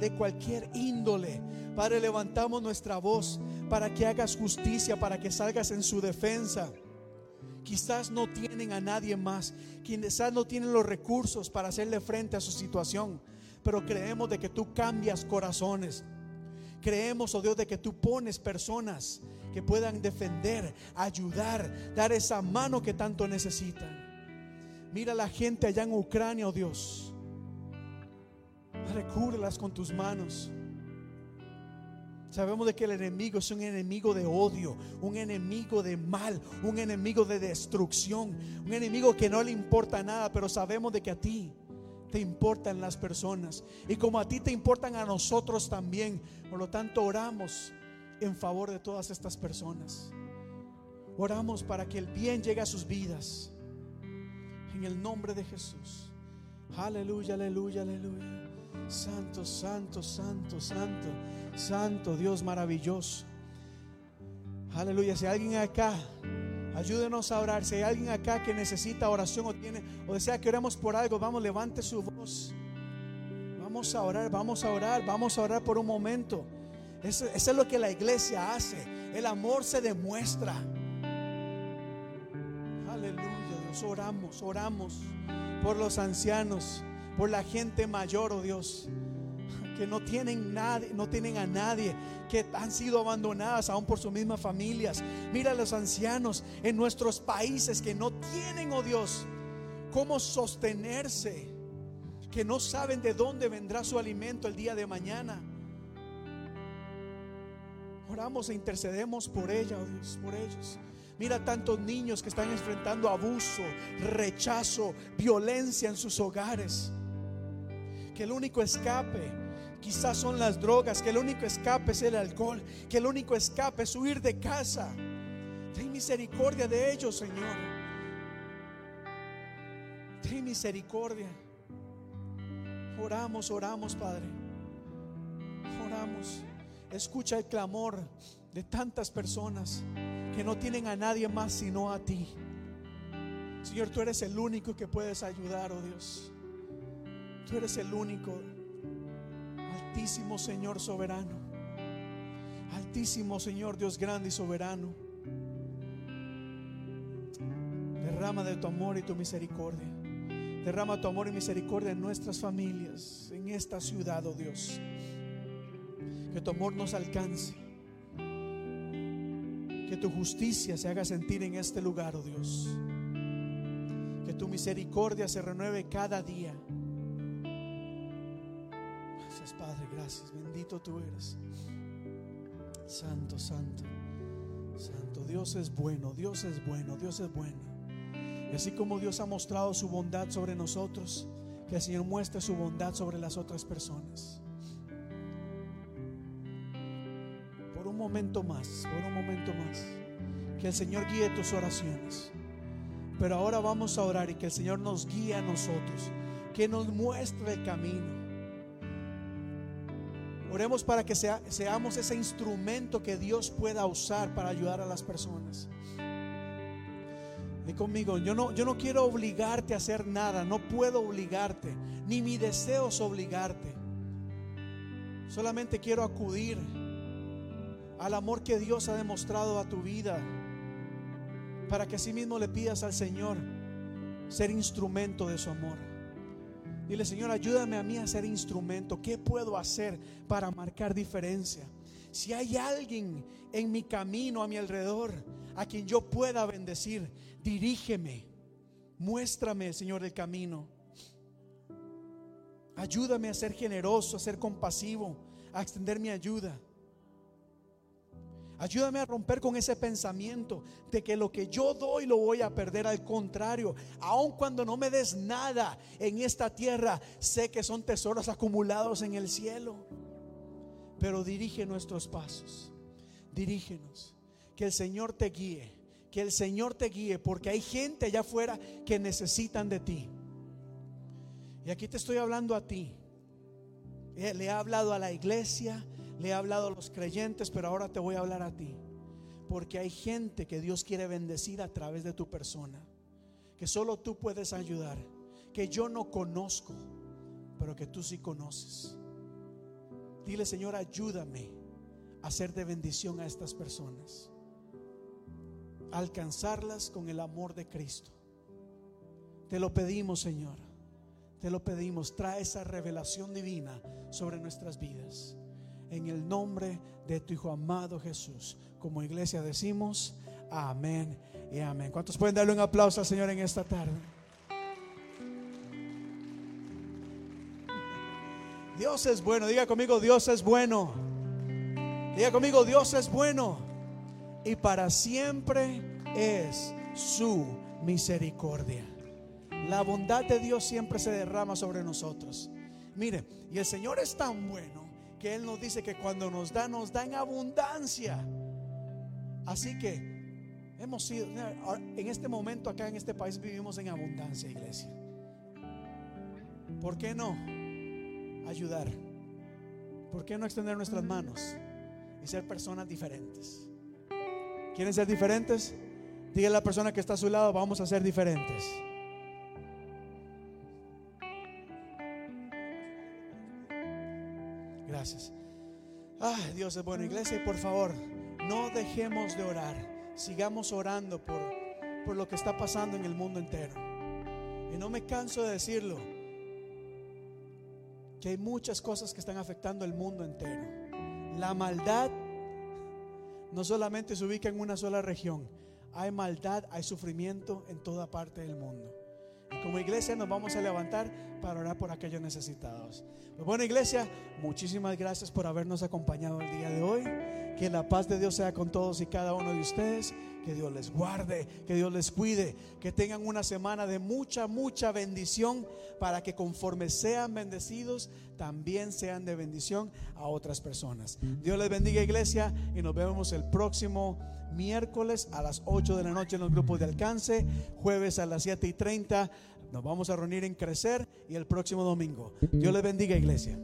[SPEAKER 4] de cualquier índole. Padre, levantamos nuestra voz para que hagas justicia, para que salgas en su defensa. Quizás no tienen a nadie más, quizás no tienen los recursos para hacerle frente a su situación, pero creemos de que tú cambias corazones. Creemos, oh Dios, de que tú pones personas que puedan defender, ayudar, dar esa mano que tanto necesitan. Mira la gente allá en Ucrania, oh Dios. Recúbrelas con tus manos. Sabemos de que el enemigo es un enemigo de odio, un enemigo de mal, un enemigo de destrucción, un enemigo que no le importa nada, pero sabemos de que a ti te importan las personas y como a ti te importan a nosotros también. Por lo tanto, oramos en favor de todas estas personas. Oramos para que el bien llegue a sus vidas en el nombre de Jesús. Aleluya, aleluya, aleluya. Santo, santo, santo, santo, santo, Dios maravilloso. Aleluya. Si hay alguien acá, ayúdenos a orar. Si hay alguien acá que necesita oración o tiene o desea que oremos por algo, vamos, levante su voz. Vamos a orar, vamos a orar, vamos a orar por un momento. Eso, eso es lo que la iglesia hace. El amor se demuestra oramos, oramos por los ancianos, por la gente mayor, oh Dios, que no tienen nadie, no tienen a nadie, que han sido abandonadas aún por sus mismas familias. Mira a los ancianos en nuestros países que no tienen, oh Dios, cómo sostenerse, que no saben de dónde vendrá su alimento el día de mañana. Oramos e intercedemos por ella, oh Dios, por ellos. Mira tantos niños que están enfrentando abuso, rechazo, violencia en sus hogares. Que el único escape quizás son las drogas, que el único escape es el alcohol, que el único escape es huir de casa. Ten misericordia de ellos, Señor. Ten misericordia. Oramos, oramos, Padre. Oramos. Escucha el clamor de tantas personas que no tienen a nadie más sino a ti. Señor, tú eres el único que puedes ayudar, oh Dios. Tú eres el único, altísimo Señor soberano. Altísimo Señor Dios grande y soberano. Derrama de tu amor y tu misericordia. Derrama tu amor y misericordia en nuestras familias, en esta ciudad, oh Dios. Que tu amor nos alcance Que tu justicia se haga sentir en este lugar, oh Dios. Que tu misericordia se renueve cada día. Gracias, Padre, gracias. Bendito tú eres. Santo, santo, santo. Dios es bueno, Dios es bueno, Dios es bueno. Y así como Dios ha mostrado su bondad sobre nosotros, que el Señor muestre su bondad sobre las otras personas. Momento más, por un momento más. Que el Señor guíe tus oraciones. Pero ahora vamos a orar y que el Señor nos guíe a nosotros. Que nos muestre el camino. Oremos para que sea- seamos ese instrumento que Dios pueda usar para ayudar a las personas. Y conmigo, yo no, yo no quiero obligarte a hacer nada, no puedo obligarte, ni mi deseo es obligarte. Solamente quiero acudir al amor que Dios ha demostrado a tu vida, para que así mismo le pidas al Señor ser instrumento de su amor. Dile, Señor, ayúdame a mí a ser instrumento. ¿Qué puedo hacer para marcar diferencia? Si hay alguien en mi camino, a mi alrededor, a quien yo pueda bendecir, dirígeme. Muéstrame, Señor, el camino. Ayúdame a ser generoso, a ser compasivo, a extender mi ayuda. Ayúdame a romper con ese pensamiento de que lo que yo doy lo voy a perder. Al contrario, aun cuando no me des nada en esta tierra, sé que son tesoros acumulados en el cielo. Pero dirige nuestros pasos. Dirígenos. Que el Señor te guíe. Que el Señor te guíe. Porque hay gente allá afuera que necesitan de ti. Y aquí te estoy hablando a ti. Eh, Le he hablado a la iglesia, le he hablado a los creyentes, pero ahora te voy a hablar a ti. Porque hay gente que Dios quiere bendecir a través de tu persona. Que solo tú puedes ayudar. Que yo no conozco, pero que tú sí conoces. Dile, Señor, ayúdame a ser de bendición a estas personas. A alcanzarlas con el amor de Cristo. Te lo pedimos, Señor. Te lo pedimos. Trae esa revelación divina sobre nuestras vidas. En el nombre de tu Hijo amado Jesús. Como iglesia decimos, amén y amén. ¿Cuántos pueden darle un aplauso al Señor en esta tarde? Dios es bueno. Diga conmigo, Dios es bueno. Diga conmigo, Dios es bueno. Y para siempre es su misericordia. La bondad de Dios siempre se derrama sobre nosotros. Mire, y el Señor es tan bueno que Él nos dice que cuando nos da, nos da en abundancia. Así que hemos sido, en este momento acá en este país vivimos en abundancia, iglesia. ¿Por qué no ayudar? ¿Por qué no extender nuestras manos y ser personas diferentes? ¿Quieren ser diferentes? Dígale a la persona que está a su lado, vamos a ser diferentes. Gracias. Dios es bueno, iglesia, y por favor, no dejemos de orar. Sigamos orando por, por lo que está pasando en el mundo entero. Y no me canso de decirlo, que hay muchas cosas que están afectando el mundo entero. La maldad no solamente se ubica en una sola región, hay maldad, hay sufrimiento en toda parte del mundo. Como iglesia nos vamos a levantar para orar por aquellos necesitados. Pues bueno, iglesia, muchísimas gracias por habernos acompañado el día de hoy. Que la paz de Dios sea con todos y cada uno de ustedes. Que Dios les guarde, que Dios les cuide, que tengan una semana de mucha, mucha bendición para que conforme sean bendecidos, también sean de bendición a otras personas. Dios les bendiga iglesia y nos vemos el próximo miércoles a las 8 de la noche en los grupos de alcance, jueves a las 7 y 30. Nos vamos a reunir en Crecer y el próximo domingo. Dios les bendiga, iglesia.